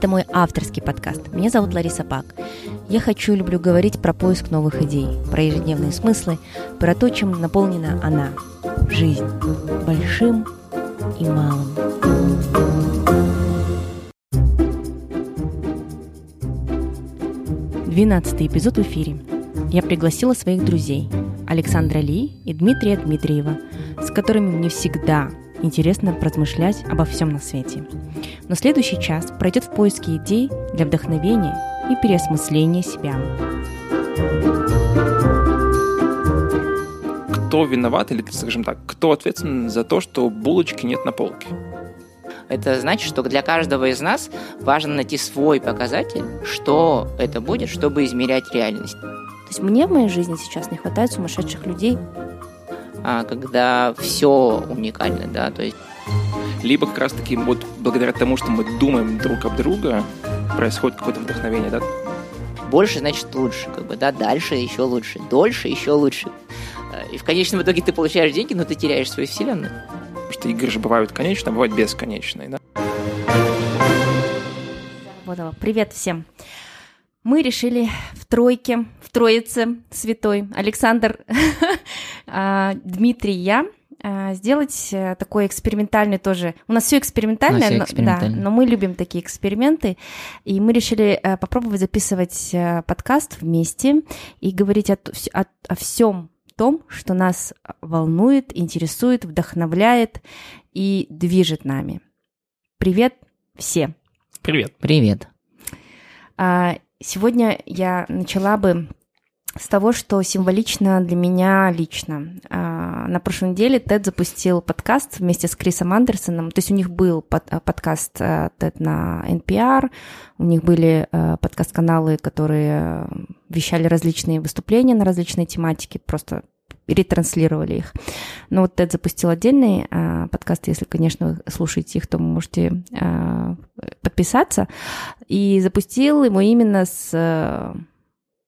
Это мой авторский подкаст. Меня зовут Лариса Пак. Я хочу и люблю говорить про поиск новых идей, про ежедневные смыслы, про то, чем наполнена она – жизнь, большим и малым. Двенадцатый эпизод в эфире. Я пригласила своих друзей Александра Ли и Дмитрия Дмитриева, с которыми мне всегда интересно размышлять обо всем на свете. Но следующий час пройдет в поиске идей для вдохновения и переосмысления себя. Кто виноват, или, скажем так, кто ответственен за то, что булочки нет на полке? Это значит, что для каждого из нас важно найти свой показатель, что это будет, чтобы измерять реальность. То есть мне в моей жизни сейчас не хватает сумасшедших людей, когда все уникально, да, то есть либо как раз-таки вот благодаря тому, что мы думаем друг об друга, происходит какое-то вдохновение, да? Больше значит лучше, как бы, да, дальше еще лучше, дольше еще лучше. И в конечном итоге ты получаешь деньги, но ты теряешь свою вселенную. Потому что игры же бывают конечные, а бывают бесконечные, да? Вот, привет всем. Мы решили в тройке, в троице святой Александр, а, Дмитрий, я а, сделать э, такой экспериментальный тоже. У нас все экспериментальное, но, да, но мы любим такие эксперименты, и мы решили э, попробовать записывать э, подкаст вместе и говорить о, о, о всем том, что нас волнует, интересует, вдохновляет и движет нами. Привет все. Привет. Привет. Сегодня я начала бы с того, что символично для меня лично. А, на прошлой неделе Тед запустил подкаст вместе с Крисом Андерсоном. То есть у них был под, подкаст Тед на NPR, у них были э, подкаст-каналы, которые вещали различные выступления на различные тематики, просто ретранслировали их. Но вот Тед запустил отдельный э, подкаст, если, конечно, вы слушаете их, то можете э, подписаться. И запустил его именно с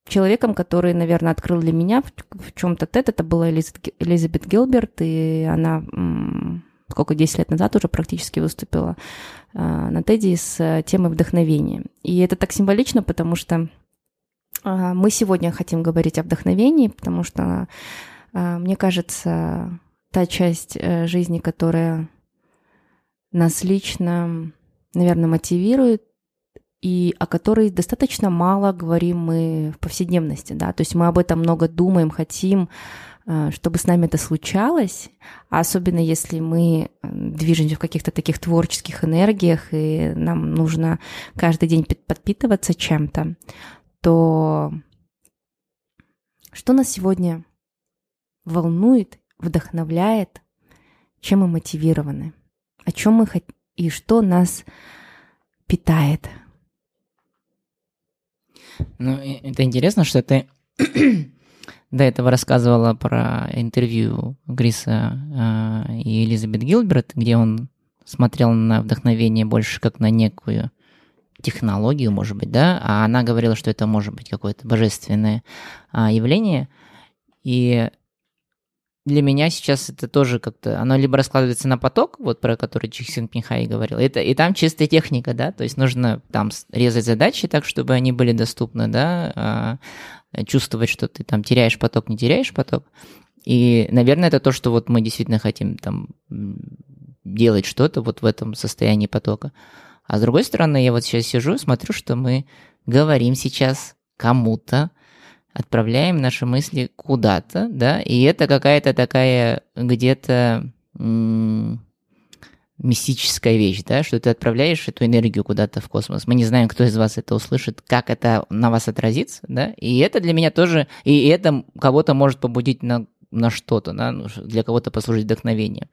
человеком, который, наверное, открыл для меня в, в чем-то тет. Это была Элизабет Гилберт, и она сколько, 10 лет назад уже практически выступила э, на Теди с э, темой вдохновения. И это так символично, потому что э, мы сегодня хотим говорить о вдохновении, потому что, мне кажется, та часть жизни, которая нас лично, наверное, мотивирует, и о которой достаточно мало говорим мы в повседневности, да, то есть мы об этом много думаем, хотим, э, чтобы с нами это случалось, а особенно если мы э, движемся в каких-то таких творческих энергиях, и нам нужно каждый день подпитываться чем-то, то что нас сегодня волнует, вдохновляет, чем мы мотивированы, о чем мы хотим и что нас питает – ну, это интересно, что ты до этого рассказывала про интервью Гриса э, и Элизабет Гилберт, где он смотрел на вдохновение больше как на некую технологию, может быть, да, а она говорила, что это может быть какое-то божественное а, явление. И для меня сейчас это тоже как-то, оно либо раскладывается на поток, вот про который Чиксин Пинхай говорил, это, и там чистая техника, да, то есть нужно там резать задачи так, чтобы они были доступны, да, а, чувствовать, что ты там теряешь поток, не теряешь поток. И, наверное, это то, что вот мы действительно хотим там делать что-то вот в этом состоянии потока. А с другой стороны, я вот сейчас сижу смотрю, что мы говорим сейчас кому-то, отправляем наши мысли куда-то, да, и это какая-то такая где-то мистическая вещь, да, что ты отправляешь эту энергию куда-то в космос. Мы не знаем, кто из вас это услышит, как это на вас отразится, да, и это для меня тоже, и это кого-то может побудить на, на что-то, да, ну, для кого-то послужить вдохновением.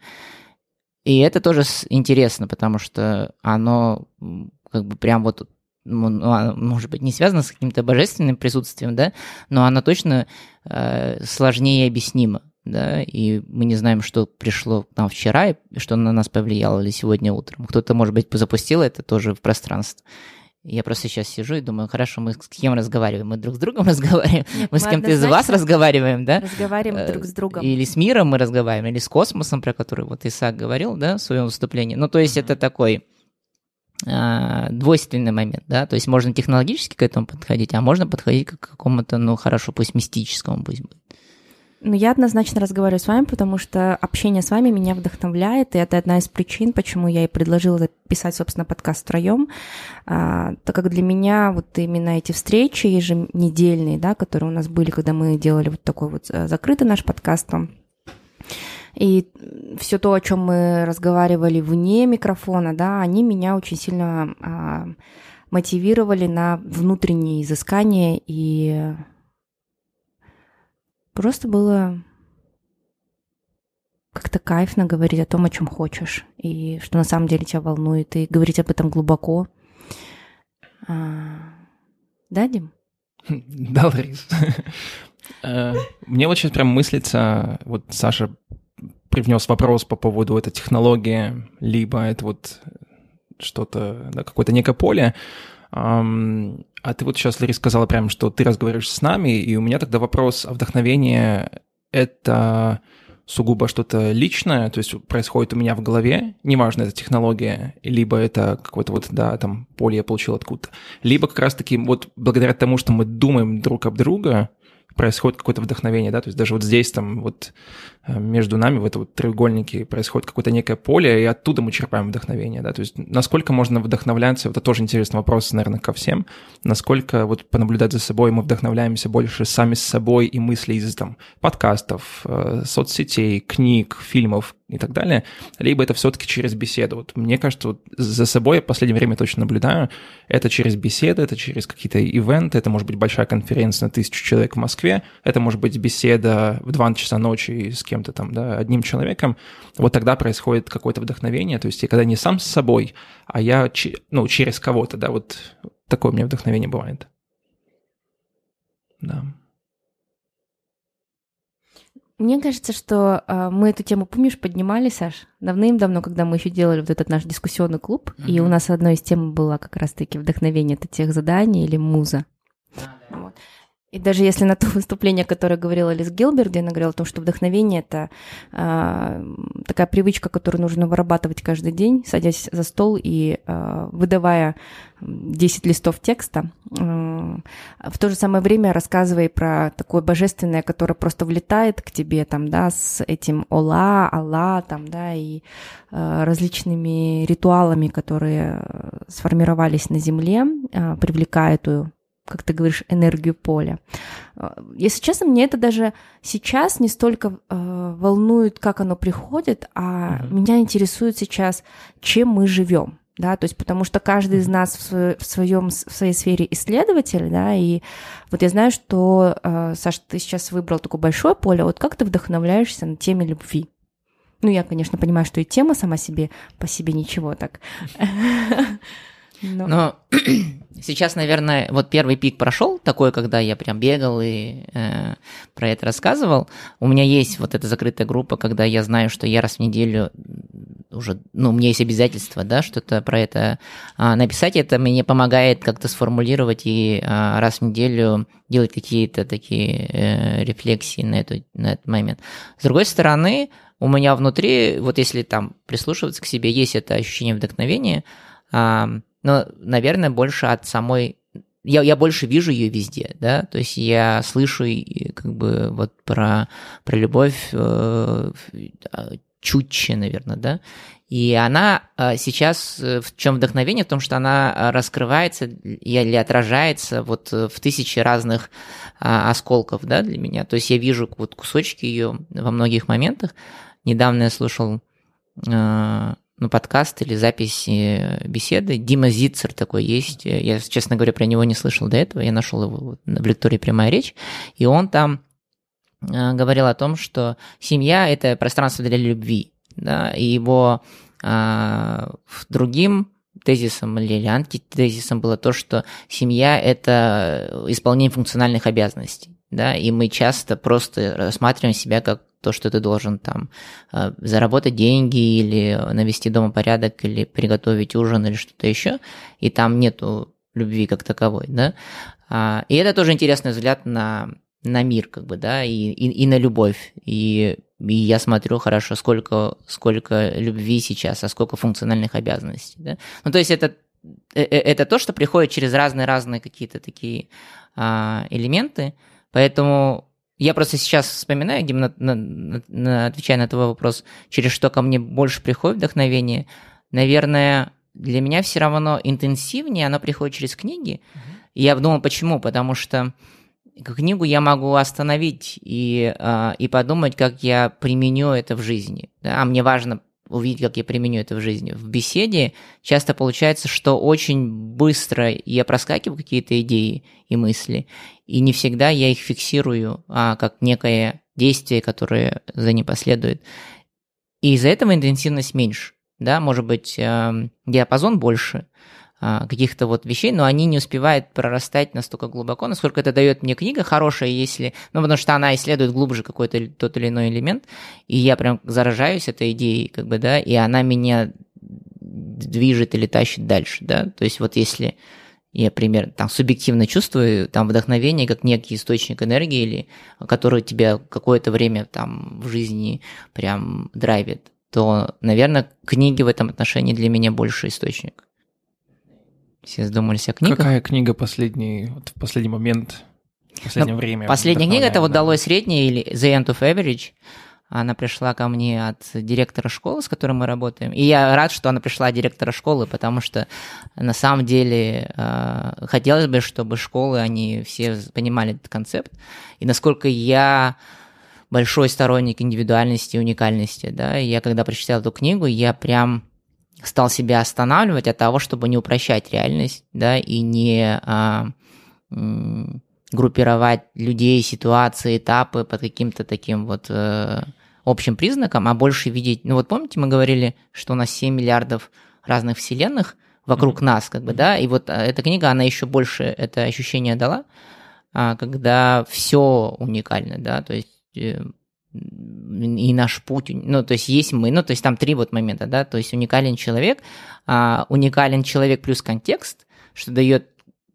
И это тоже интересно, потому что оно как бы прям вот ну, может быть, не связана с каким-то божественным присутствием, да, но она точно э, сложнее объяснима, да, и мы не знаем, что пришло к нам вчера и что на нас повлияло или сегодня утром. Кто-то, может быть, запустил это тоже в пространство. Я просто сейчас сижу и думаю, хорошо, мы с кем разговариваем? Мы друг с другом разговариваем? Нет, мы с кем-то из вас разговариваем, да? Разговариваем э, друг с другом. Или с миром мы разговариваем, или с космосом, про который вот Исаак говорил, да, в своем выступлении. Ну, то есть mm-hmm. это такой двойственный момент, да, то есть можно технологически к этому подходить, а можно подходить к какому-то, ну, хорошо, пусть мистическому пусть будет. Ну, я однозначно разговариваю с вами, потому что общение с вами меня вдохновляет, и это одна из причин, почему я и предложила записать, собственно, подкаст втроем, а, так как для меня вот именно эти встречи еженедельные, да, которые у нас были, когда мы делали вот такой вот э, закрытый наш подкаст, там, и все то, о чем мы разговаривали вне микрофона, да, они меня очень сильно а, мотивировали на внутренние изыскания и Просто было как-то кайфно говорить о том, о чем хочешь, и что на самом деле тебя волнует, и говорить об этом глубоко. А... Да, Дим? Да, Ларис. Э, мне вот сейчас прям мыслится, вот Саша привнес вопрос по поводу этой технологии, либо это вот что-то, да, какое-то некое поле. А ты вот сейчас, Лари, сказала прям, что ты разговариваешь с нами, и у меня тогда вопрос, а вдохновение — это сугубо что-то личное, то есть происходит у меня в голове, неважно, это технология, либо это какое-то вот, да, там, поле я получил откуда-то, либо как раз-таки вот благодаря тому, что мы думаем друг об друга, происходит какое-то вдохновение, да, то есть даже вот здесь там вот между нами в этом вот треугольнике происходит какое-то некое поле, и оттуда мы черпаем вдохновение, да, то есть насколько можно вдохновляться, это тоже интересный вопрос, наверное, ко всем, насколько вот понаблюдать за собой мы вдохновляемся больше сами с собой и мысли из там подкастов, э, соцсетей, книг, фильмов, и так далее, либо это все-таки через беседу. Вот мне кажется, вот за собой я в последнее время точно наблюдаю, это через беседы, это через какие-то ивенты, это может быть большая конференция на тысячу человек в Москве, это может быть беседа в 2 часа ночи с кем-то там, да, одним человеком, вот тогда происходит какое-то вдохновение, то есть я когда не сам с собой, а я, ну, через кого-то, да, вот такое у меня вдохновение бывает. Да. Мне кажется, что э, мы эту тему, помнишь, поднимали, Саш, давным-давно, когда мы еще делали вот этот наш дискуссионный клуб, uh-huh. и у нас одной из тем была как раз-таки вдохновение это тех заданий или муза. И даже если на то выступление, которое говорила Лиз Гилберт, где она говорила о том, что вдохновение — это э, такая привычка, которую нужно вырабатывать каждый день, садясь за стол и э, выдавая 10 листов текста, э, в то же самое время рассказывая про такое божественное, которое просто влетает к тебе там, да, с этим ола, алла, там, да, и э, различными ритуалами, которые сформировались на Земле, э, привлекая эту как ты говоришь, энергию поля. А, если честно, мне это даже сейчас не столько э, волнует, как оно приходит, а mm-hmm. меня интересует сейчас, чем мы живем. Да, то есть потому что каждый из нас в, своем, в своей сфере исследователь, да, и вот я знаю, что, э, Саша, ты сейчас выбрал такое большое поле, вот как ты вдохновляешься на теме любви? Ну, я, конечно, понимаю, что и тема сама себе по себе ничего так. Но, Но сейчас, наверное, вот первый пик прошел, такой, когда я прям бегал и э, про это рассказывал. У меня есть вот эта закрытая группа, когда я знаю, что я раз в неделю уже, ну, у меня есть обязательство, да, что-то про это а, написать. Это мне помогает как-то сформулировать и а, раз в неделю делать какие-то такие э, рефлексии на, эту, на этот момент. С другой стороны, у меня внутри, вот если там прислушиваться к себе, есть это ощущение вдохновения, а, но, наверное, больше от самой я, я больше вижу ее везде, да, то есть я слышу как бы вот про, про любовь э, чутче, наверное, да, и она э, сейчас, э, в чем вдохновение, в том, что она раскрывается или отражается вот в тысячи разных а, осколков, да, для меня, то есть я вижу вот кусочки ее во многих моментах. Недавно я слушал э, ну, подкаст или запись беседы. Дима Зицер такой есть. Я, честно говоря, про него не слышал до этого. Я нашел его в лектории «Прямая речь». И он там э, говорил о том, что семья – это пространство для любви. Да? И его а, другим тезисом или антитезисом было то, что семья – это исполнение функциональных обязанностей. Да? И мы часто просто рассматриваем себя как то, что ты должен там э, заработать деньги или навести дома порядок, или приготовить ужин, или что-то еще, и там нету любви как таковой, да. А, и это тоже интересный взгляд на, на мир, как бы, да, и, и, и на любовь. И, и я смотрю хорошо, сколько, сколько любви сейчас, а сколько функциональных обязанностей, да. Ну, то есть это э, это то, что приходит через разные-разные какие-то такие а, элементы, поэтому я просто сейчас вспоминаю, Дим, на, на, на, отвечая на твой вопрос, через что ко мне больше приходит вдохновение. Наверное, для меня все равно интенсивнее оно приходит через книги. И я думал, почему? Потому что книгу я могу остановить и, э, и подумать, как я применю это в жизни. Да? А мне важно увидеть, как я применю это в жизни. В беседе часто получается, что очень быстро я проскакиваю какие-то идеи и мысли, и не всегда я их фиксирую а, как некое действие, которое за ним последует. И из-за этого интенсивность меньше. Да, может быть, э, диапазон больше, каких-то вот вещей, но они не успевают прорастать настолько глубоко, насколько это дает мне книга хорошая, если, ну, потому что она исследует глубже какой-то тот или иной элемент, и я прям заражаюсь этой идеей, как бы, да, и она меня движет или тащит дальше, да, то есть вот если я, примерно, там, субъективно чувствую там вдохновение как некий источник энергии, или который тебя какое-то время там в жизни прям драйвит, то, наверное, книги в этом отношении для меня больше источник. Все задумались о книгах. Какая книга последний, вот в последний момент, в последнее ну, время? Последняя книга это вот «Долой средний» или «The End of Average». Она пришла ко мне от директора школы, с которым мы работаем. И я рад, что она пришла от директора школы, потому что на самом деле э, хотелось бы, чтобы школы, они все понимали этот концепт. И насколько я большой сторонник индивидуальности и уникальности, да, и я когда прочитал эту книгу, я прям стал себя останавливать от того, чтобы не упрощать реальность, да, и не а, м, группировать людей, ситуации, этапы под каким-то таким вот э, общим признаком, а больше видеть... Ну вот помните, мы говорили, что у нас 7 миллиардов разных вселенных вокруг mm-hmm. нас, как бы, да, и вот а, эта книга, она еще больше это ощущение дала, а, когда все уникально, да, то есть э, и наш путь, ну, то есть есть мы, ну, то есть там три вот момента, да, то есть уникален человек, а, уникален человек плюс контекст, что дает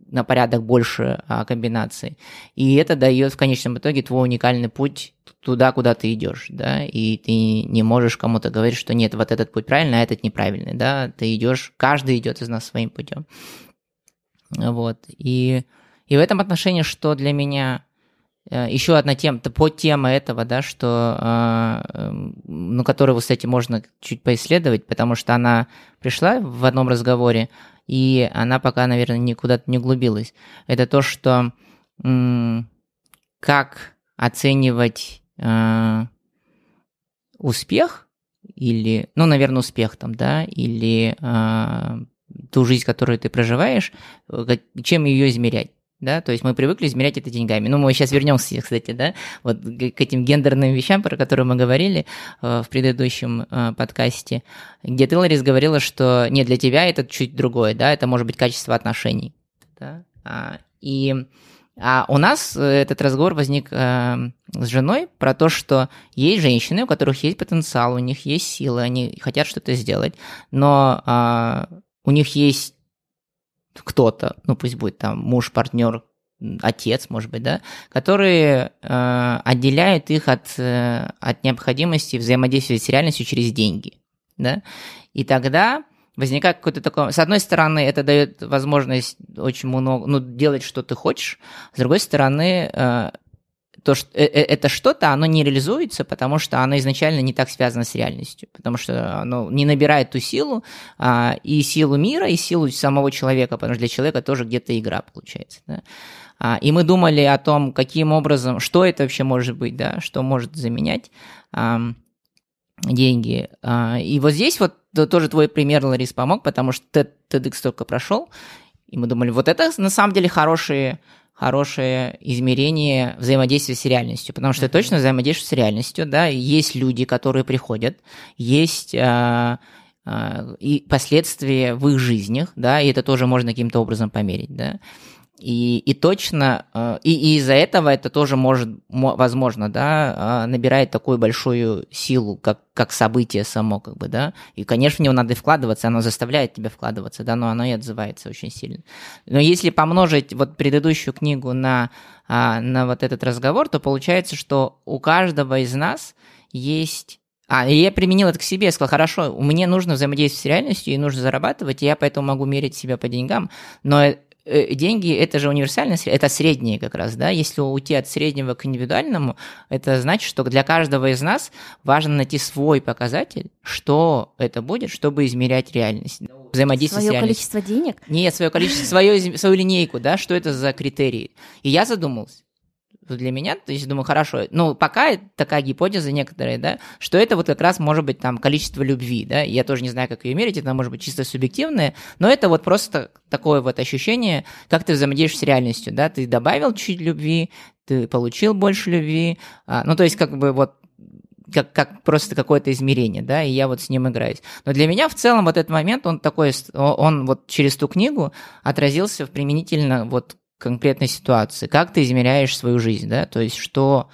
на порядок больше а, комбинаций, и это дает в конечном итоге твой уникальный путь туда, куда ты идешь, да, и ты не можешь кому-то говорить, что нет, вот этот путь правильный, а этот неправильный, да, ты идешь, каждый идет из нас своим путем, вот, и, и в этом отношении, что для меня Еще одна тема, подтема этого, да, что, э, эм, ну, которую, кстати, можно чуть поисследовать, потому что она пришла в одном разговоре, и она пока, наверное, никуда-то не углубилась. Это то, что как оценивать э, успех или, ну, наверное, успех там, да, или ту жизнь, которую ты проживаешь, чем ее измерять да, то есть мы привыкли измерять это деньгами. Ну, мы сейчас вернемся, кстати, да, вот к этим гендерным вещам, про которые мы говорили э, в предыдущем э, подкасте, где ты, говорила, что не для тебя это чуть другое, да, это может быть качество отношений, да, а, и а у нас этот разговор возник э, с женой про то, что есть женщины, у которых есть потенциал, у них есть силы, они хотят что-то сделать, но э, у них есть кто-то, ну пусть будет там муж, партнер, отец, может быть, да, которые э, отделяют их от, э, от необходимости взаимодействовать с реальностью через деньги, да, и тогда возникает какой-то такой... С одной стороны, это дает возможность очень много, ну, делать, что ты хочешь, с другой стороны, э, то, что э, э, это что-то, оно не реализуется, потому что оно изначально не так связано с реальностью, потому что оно не набирает ту силу, а, и силу мира, и силу самого человека, потому что для человека тоже где-то игра получается. Да? А, и мы думали о том, каким образом, что это вообще может быть, да, что может заменять а, деньги. А, и вот здесь вот тоже твой пример, Ларис, помог, потому что TEDx только прошел, и мы думали, вот это на самом деле хорошие хорошее измерение взаимодействия с реальностью, потому что mm-hmm. точно взаимодействуешь с реальностью, да, есть люди, которые приходят, есть э, э, и последствия в их жизнях, да, и это тоже можно каким-то образом померить, да. И, и точно, э, и, и из-за этого это тоже может, возможно, да, э, набирает такую большую силу, как, как событие само, как бы, да. И, конечно, в него надо вкладываться, оно заставляет тебя вкладываться, да, но оно и отзывается очень сильно. Но если помножить вот предыдущую книгу на, а, на вот этот разговор, то получается, что у каждого из нас есть А, и я применил это к себе, сказал, хорошо, мне нужно взаимодействовать с реальностью, и нужно зарабатывать, и я поэтому могу мерить себя по деньгам, но деньги это же универсальное, это среднее как раз, да, если уйти от среднего к индивидуальному, это значит, что для каждого из нас важно найти свой показатель, что это будет, чтобы измерять реальность. Взаимодействие свое с реальностью. количество денег? Нет, свое количество, свое, свою линейку, да, что это за критерии. И я задумался, для меня, то есть думаю, хорошо, ну, пока такая гипотеза некоторые, да, что это вот как раз может быть там количество любви, да, я тоже не знаю, как ее мерить, это может быть чисто субъективное, но это вот просто такое вот ощущение, как ты взаимодействуешь с реальностью, да, ты добавил чуть любви, ты получил больше любви, а, ну, то есть как бы вот как, как просто какое-то измерение, да, и я вот с ним играюсь. Но для меня в целом вот этот момент, он такой, он вот через ту книгу отразился применительно вот конкретной ситуации. Как ты измеряешь свою жизнь, да? То есть что,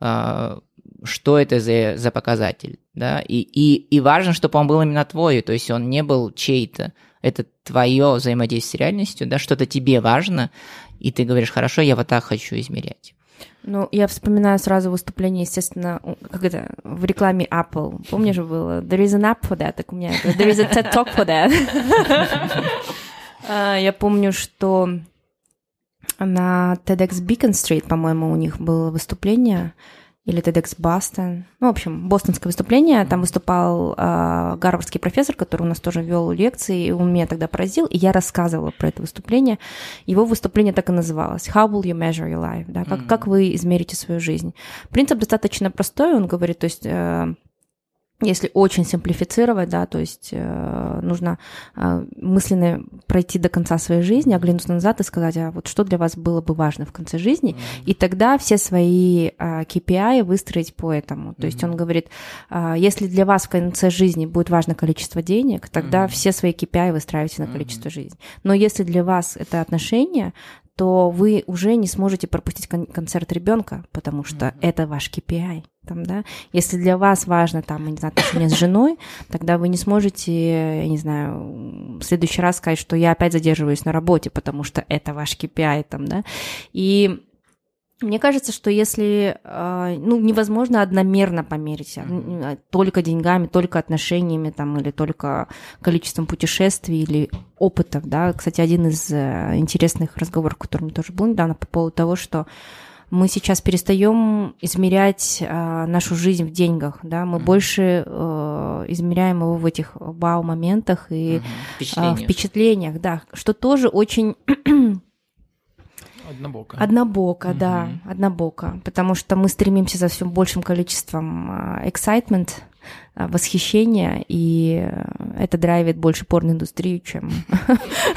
э, что это за, за показатель, да? И, и, и важно, чтобы он был именно твой, то есть он не был чей-то. Это твое взаимодействие с реальностью, да, что-то тебе важно, и ты говоришь, хорошо, я вот так хочу измерять. Ну, я вспоминаю сразу выступление, естественно, как это, в рекламе Apple. Помнишь было? There is an app for that. Так у меня There is a TED Talk for that. А, я помню, что на TEDx Beacon Street, по-моему, у них было выступление, или TEDx Boston. Ну, в общем, бостонское выступление. Там выступал э, гарвардский профессор, который у нас тоже вел лекции, и он меня тогда поразил, и я рассказывала про это выступление. Его выступление так и называлось «How will you measure your life?» да? как, mm-hmm. как вы измерите свою жизнь? Принцип достаточно простой, он говорит, то есть... Э, если очень симплифицировать, да, то есть э, нужно э, мысленно пройти до конца своей жизни, оглянуться назад и сказать, а вот что для вас было бы важно в конце жизни, mm-hmm. и тогда все свои э, KPI выстроить по этому. Mm-hmm. То есть он говорит, э, если для вас в конце жизни будет важно количество денег, тогда mm-hmm. все свои KPI выстраивайте на количество mm-hmm. жизни. Но если для вас это отношения, то вы уже не сможете пропустить кон- концерт ребенка, потому что mm-hmm. это ваш KPI. Там, да? Если для вас важно там, не знаю, отношения с женой, тогда вы не сможете, я не знаю, в следующий раз сказать, что я опять задерживаюсь на работе, потому что это ваш KPI. Там, да? И мне кажется, что если а, ну, невозможно одномерно померить mm-hmm. только деньгами, только отношениями там, или только количеством путешествий или опытов, да. Кстати, один из э, интересных разговоров, который мне тоже был недавно по поводу того, что мы сейчас перестаем измерять а, нашу жизнь в деньгах, да, мы mm-hmm. больше а, измеряем его в этих вау-моментах и mm-hmm. впечатлениях. А, впечатлениях, да, что тоже очень Однобоко. Однобоко, угу. да, однобоко. Потому что мы стремимся за все большим количеством а, excitement, а, восхищения, и это драйвит больше порноиндустрию, чем,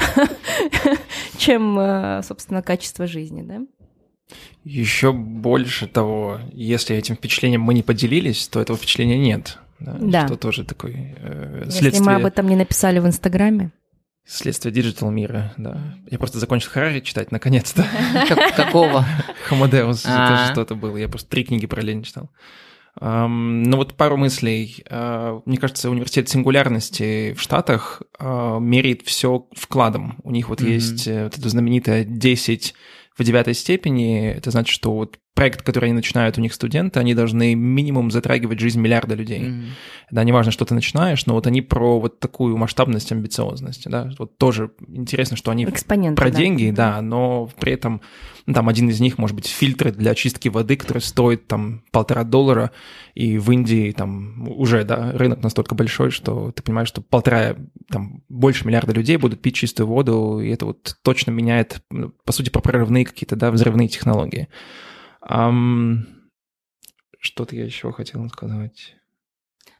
чем, а, собственно, качество жизни, да? Еще больше того, если этим впечатлением мы не поделились, то этого впечатления нет. Да. да. Что тоже такой э, следствие... Если мы об этом не написали в Инстаграме. Следствие digital мира, да. Я просто закончил Харари читать, наконец-то. Какого? Homo Deus, это а. что-то было. Я просто три книги параллельно читал. Ну вот пару мыслей. А, мне кажется, университет сингулярности в Штатах а, меряет все вкладом. У них вот есть э, вот это знаменитое 10 в девятой степени. Это значит, что вот проект, который они начинают, у них студенты, они должны минимум затрагивать жизнь миллиарда людей. Mm-hmm. Да, неважно, что ты начинаешь, но вот они про вот такую масштабность, амбициозность, да, вот тоже интересно, что они Экспоненты, про да. деньги, да, но при этом там один из них может быть фильтры для очистки воды, который стоит там полтора доллара, и в Индии там уже, да, рынок настолько большой, что ты понимаешь, что полтора, там, больше миллиарда людей будут пить чистую воду, и это вот точно меняет, ну, по сути, про прорывные какие-то, да, взрывные технологии. Um, что-то я еще хотел сказать.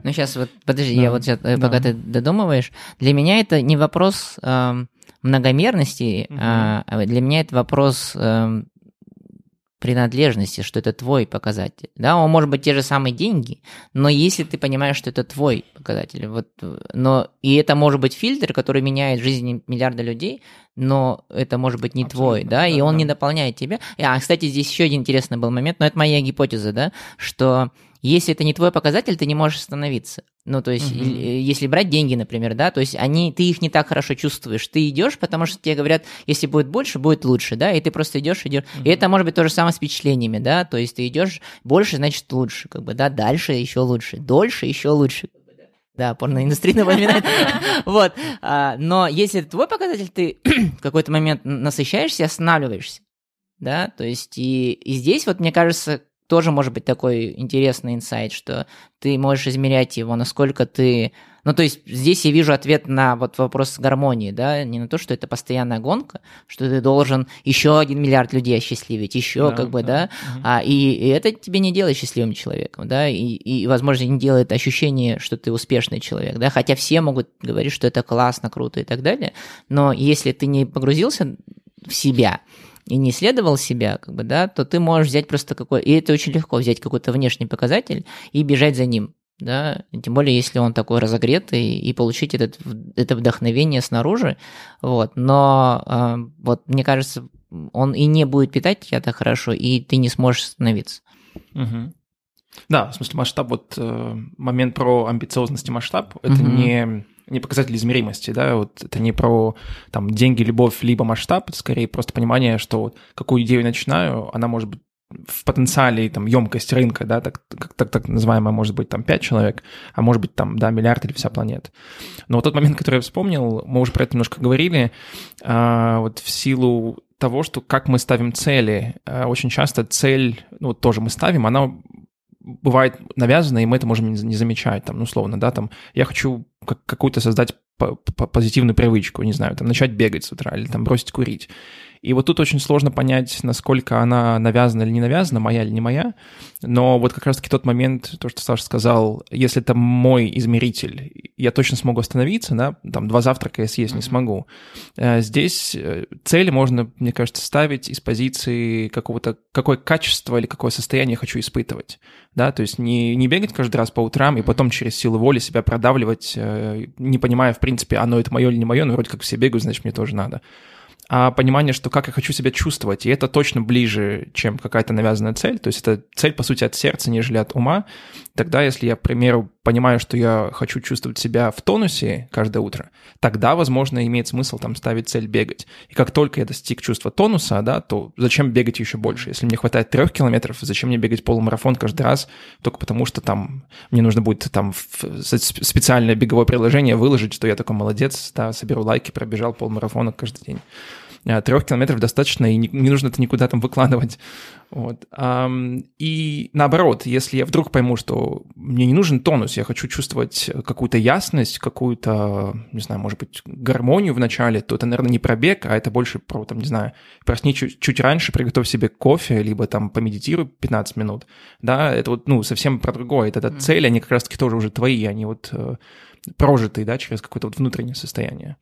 Ну, сейчас вот, подожди, да, я вот сейчас, э, да. пока ты додумываешь, для меня это не вопрос э, многомерности, угу. а для меня это вопрос э, принадлежности, что это твой показатель. Да, он может быть те же самые деньги, но если ты понимаешь, что это твой показатель, вот, но и это может быть фильтр, который меняет жизнь миллиарда людей, но это может быть не Абсолютно, твой, да, да и он да. не дополняет тебя. А, кстати, здесь еще один интересный был момент, но это моя гипотеза, да, что Если это не твой показатель, ты не можешь остановиться. Ну, то есть, угу. если брать деньги, например, да, то есть они, ты их не так хорошо чувствуешь. Ты идешь, потому что тебе говорят, если будет больше, будет лучше, да, и ты просто идешь, идешь. Угу. И это может быть то же самое с впечатлениями, да, то есть ты идешь больше, значит лучше, как бы, да, дальше еще лучше, дольше еще лучше. Да, порноиндустрия напоминает. Вот. А, но если это твой показатель, ты в какой-то момент насыщаешься и останавливаешься. Да, то есть и, и здесь вот, мне кажется, тоже может быть такой интересный инсайт, что ты можешь измерять его, насколько ты... Ну, то есть здесь я вижу ответ на вот вопрос гармонии, да, не на то, что это постоянная гонка, что ты должен еще один миллиард людей осчастливить, еще да, как бы, да, да угу. а, и, и это тебе не делает счастливым человеком, да, и, и, возможно, не делает ощущение, что ты успешный человек, да, хотя все могут говорить, что это классно, круто и так далее, но если ты не погрузился в себя, и не исследовал себя, как бы, да, то ты можешь взять просто какой... И это очень легко взять какой-то внешний показатель и бежать за ним, да, тем более, если он такой разогретый, и получить этот, это вдохновение снаружи, вот, но э, вот мне кажется, он и не будет питать тебя так хорошо, и ты не сможешь остановиться. Угу. Да, в смысле масштаб, вот э, момент про амбициозность и масштаб, это угу. не не показатель измеримости, да, вот это не про там деньги, любовь, либо масштаб, это скорее просто понимание, что вот какую идею начинаю, она может быть в потенциале там емкость рынка, да, так, так, так называемая, может быть, там 5 человек, а может быть, там, да, миллиард или вся планета. Но вот тот момент, который я вспомнил, мы уже про это немножко говорили, а, вот в силу того, что как мы ставим цели, а, очень часто цель, ну, тоже мы ставим, она бывает навязано, и мы это можем не замечать, там, ну, условно, да, там, я хочу какую-то создать позитивную привычку, не знаю, там, начать бегать с утра или там бросить курить. И вот тут очень сложно понять, насколько она навязана или не навязана, моя или не моя. Но вот как раз-таки тот момент, то, что Саша сказал, если это мой измеритель, я точно смогу остановиться, да, там два завтрака я съесть mm-hmm. не смогу. Э, здесь э, цели можно, мне кажется, ставить из позиции какого-то, какое качество или какое состояние я хочу испытывать, да, то есть не, не бегать каждый раз по утрам и потом через силу воли себя продавливать, э, не понимая, в принципе, оно это мое или не мое, но вроде как все бегают, значит, мне тоже надо а понимание, что как я хочу себя чувствовать, и это точно ближе, чем какая-то навязанная цель, то есть это цель, по сути, от сердца, нежели от ума, тогда, если я, к примеру, понимаю, что я хочу чувствовать себя в тонусе каждое утро, тогда, возможно, имеет смысл там ставить цель бегать. И как только я достиг чувства тонуса, да, то зачем бегать еще больше? Если мне хватает трех километров, зачем мне бегать полумарафон каждый раз, только потому что там мне нужно будет там специальное беговое приложение выложить, что я такой молодец, да, соберу лайки, пробежал полмарафона каждый день. Э, трех километров достаточно, и не, не нужно это никуда там выкладывать. Вот. И наоборот, если я вдруг пойму, что мне не нужен тонус, я хочу чувствовать какую-то ясность, какую-то, не знаю, может быть, гармонию в начале, то это, наверное, не пробег, а это больше про, там, не знаю, проснись чуть, чуть раньше, приготовь себе кофе, либо там помедитируй 15 минут. Да, это вот, ну, совсем про другое. Это, это mm-hmm. цели, они как раз-таки тоже уже твои, они вот э, прожитые, да, через какое-то вот внутреннее состояние.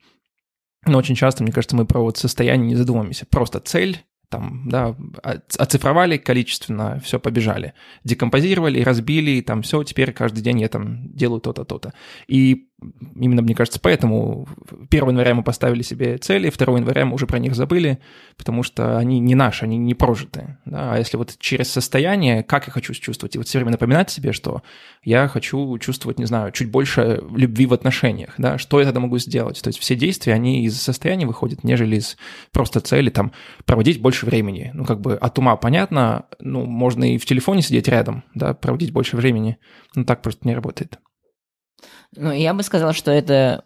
Но очень часто, мне кажется, мы про вот состояние не задумываемся. Просто цель, там, да, оцифровали количественно, все, побежали. Декомпозировали, разбили, там, все, теперь каждый день я там делаю то-то, то-то. И именно, мне кажется, поэтому 1 января мы поставили себе цели, 2 января мы уже про них забыли, потому что они не наши, они не прожитые. Да? А если вот через состояние, как я хочу чувствовать, и вот все время напоминать себе, что я хочу чувствовать, не знаю, чуть больше любви в отношениях, да, что я тогда могу сделать? То есть все действия, они из состояния выходят, нежели из просто цели, там, проводить больше времени. Ну, как бы от ума понятно, ну, можно и в телефоне сидеть рядом, да, проводить больше времени, но так просто не работает. Ну, я бы сказал, что это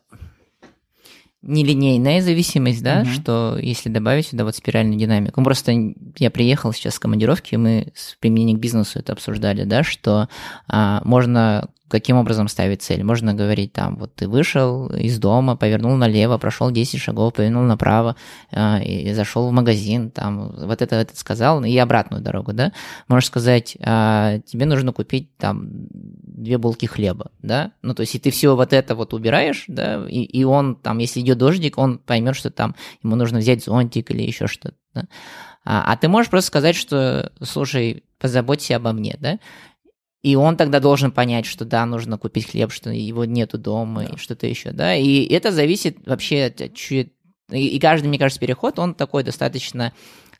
нелинейная зависимость, да, угу. что если добавить сюда вот спиральную динамику. Ну, просто я приехал сейчас с командировки, мы с применением к бизнесу это обсуждали, да, что а, можно каким образом ставить цель. Можно говорить там, вот ты вышел из дома, повернул налево, прошел 10 шагов, повернул направо, э, и зашел в магазин, там, вот это, это сказал, и обратную дорогу, да. Можешь сказать, э, тебе нужно купить там две булки хлеба, да, ну, то есть, и ты все вот это вот убираешь, да, и, и он там, если идет дождик, он поймет, что там ему нужно взять зонтик или еще что-то, да? а, а ты можешь просто сказать, что, слушай, позаботься обо мне, да, и он тогда должен понять, что да, нужно купить хлеб, что его нету дома да. и что-то еще, да. И это зависит вообще чуть... И каждый, мне кажется, переход, он такой достаточно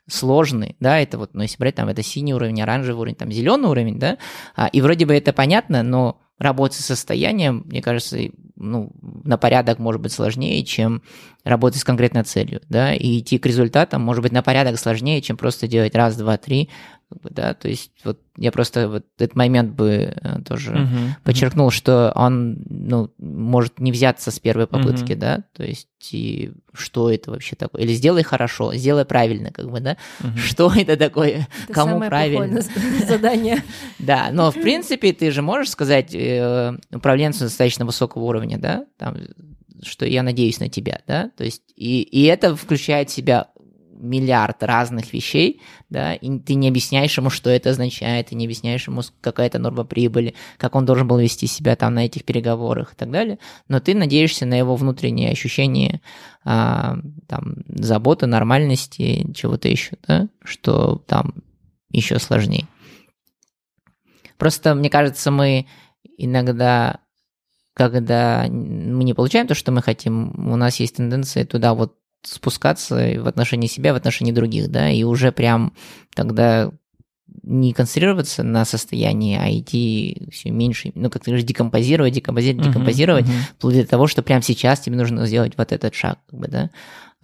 сложный, да, это вот, ну, если брать там, это синий уровень, оранжевый уровень, там, зеленый уровень, да, а, и вроде бы это понятно, но работать с состоянием, мне кажется, ну, на порядок может быть сложнее, чем работать с конкретной целью, да, и идти к результатам может быть на порядок сложнее, чем просто делать раз, два, три, как бы, да, то есть вот я просто вот этот момент бы э, тоже uh-huh, подчеркнул, uh-huh. что он, ну, может не взяться с первой попытки, uh-huh. да, то есть и что это вообще такое, или сделай хорошо, сделай правильно, как бы, да, uh-huh. что это такое, это кому самое правильно. задание. Да, но в принципе ты же можешь сказать э, управленцу достаточно высокого уровня, да, там, что я надеюсь на тебя, да, то есть и, и это включает в себя миллиард разных вещей, да, и ты не объясняешь ему, что это означает, ты не объясняешь ему, какая это норма прибыли, как он должен был вести себя там на этих переговорах и так далее, но ты надеешься на его внутреннее ощущение а, там, заботы, нормальности, чего-то еще, да, что там еще сложнее. Просто, мне кажется, мы иногда когда мы не получаем то, что мы хотим, у нас есть тенденция туда вот спускаться в отношении себя, в отношении других, да, и уже прям тогда не концентрироваться на состоянии, а идти все меньше, ну, как ты говоришь, декомпозировать, декомпозировать, декомпозировать, uh-huh, вплоть до того, что прямо сейчас тебе нужно сделать вот этот шаг, как бы, да,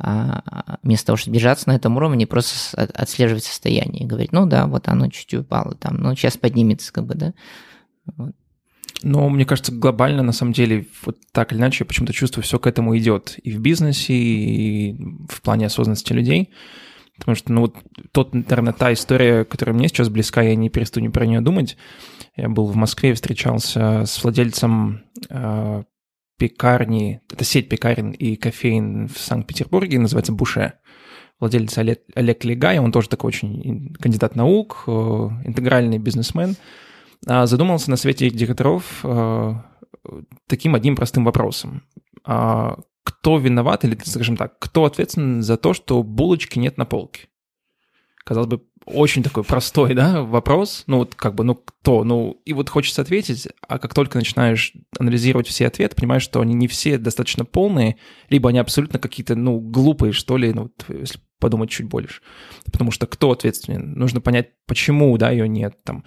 а вместо того, чтобы держаться на этом уровне, просто отслеживать состояние и говорить, ну да, вот оно чуть-чуть упало там, ну сейчас поднимется, как бы, да. Вот. Но мне кажется, глобально, на самом деле, вот так или иначе, я почему-то чувствую, все к этому идет. И в бизнесе, и в плане осознанности людей. Потому что, ну, вот тот, наверное, та история, которая мне сейчас близка, я не перестану про нее думать. Я был в Москве, встречался с владельцем э, пекарни, это сеть пекарен и кофеин в Санкт-Петербурге, называется Буше. Владелец Олег, Олег Легай, он тоже такой очень кандидат наук, э, интегральный бизнесмен – задумался на свете директоров а, таким одним простым вопросом. А, кто виноват, или, скажем так, кто ответственен за то, что булочки нет на полке? Казалось бы, очень такой простой, да, вопрос. Ну, вот как бы, ну, кто? Ну, и вот хочется ответить, а как только начинаешь анализировать все ответы, понимаешь, что они не все достаточно полные, либо они абсолютно какие-то, ну, глупые, что ли, ну, вот, если подумать чуть больше. Потому что кто ответственен? Нужно понять, почему, да, ее нет, там,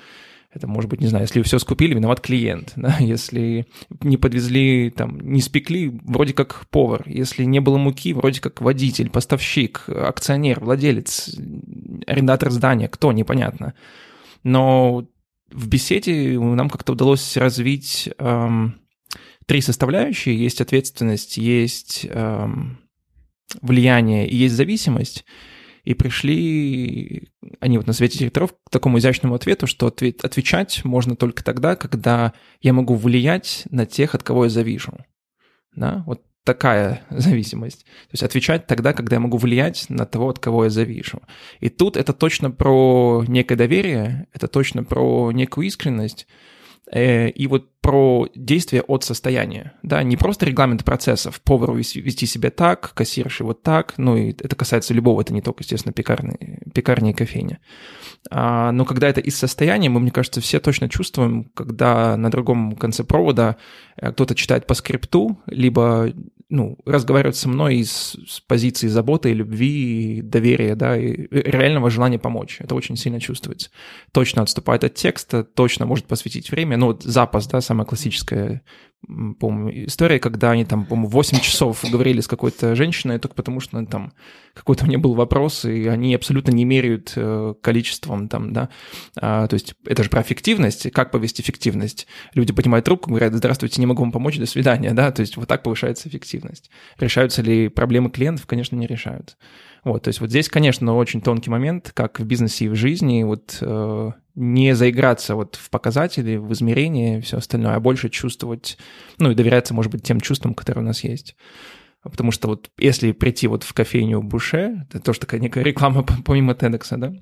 это может быть, не знаю, если все скупили, виноват клиент, да? если не подвезли, там, не спекли, вроде как повар, если не было муки, вроде как водитель, поставщик, акционер, владелец, арендатор здания, кто, непонятно. Но в беседе нам как-то удалось развить эм, три составляющие. Есть ответственность, есть эм, влияние и есть зависимость. И пришли они вот на свете директоров к такому изящному ответу, что ответ, отвечать можно только тогда, когда я могу влиять на тех, от кого я завижу. Да? Вот такая зависимость. То есть отвечать тогда, когда я могу влиять на того, от кого я завижу. И тут это точно про некое доверие, это точно про некую искренность, Э, и вот про действие от состояния, да, не просто регламент процессов, повару вести себя так, кассирши вот так, ну и это касается любого, это не только, естественно, пекарни, пекарни и кофейня. А, но когда это из состояния, мы, мне кажется, все точно чувствуем, когда на другом конце провода э, кто-то читает по скрипту, либо ну, разговаривать со мной из, с позиции заботы, любви, доверия, да, и реального желания помочь. Это очень сильно чувствуется. Точно отступает от текста, точно может посвятить время. Ну, вот запас, да, самая классическая по-моему, история, когда они там, по-моему, 8 часов говорили с какой-то женщиной только потому, что там какой-то у нее был вопрос, и они абсолютно не меряют э, количеством там, да. А, то есть это же про эффективность. Как повести эффективность? Люди поднимают трубку, говорят, здравствуйте, не могу вам помочь, до свидания, да. То есть вот так повышается эффективность. Решаются ли проблемы клиентов? Конечно, не решаются. Вот, то есть вот здесь, конечно, очень тонкий момент, как в бизнесе и в жизни, вот э, не заиграться вот в показатели, в измерении и все остальное, а больше чувствовать, ну и доверяться, может быть, тем чувствам, которые у нас есть. Потому что вот если прийти вот в кофейню Буше, это тоже такая некая реклама помимо TEDx, да?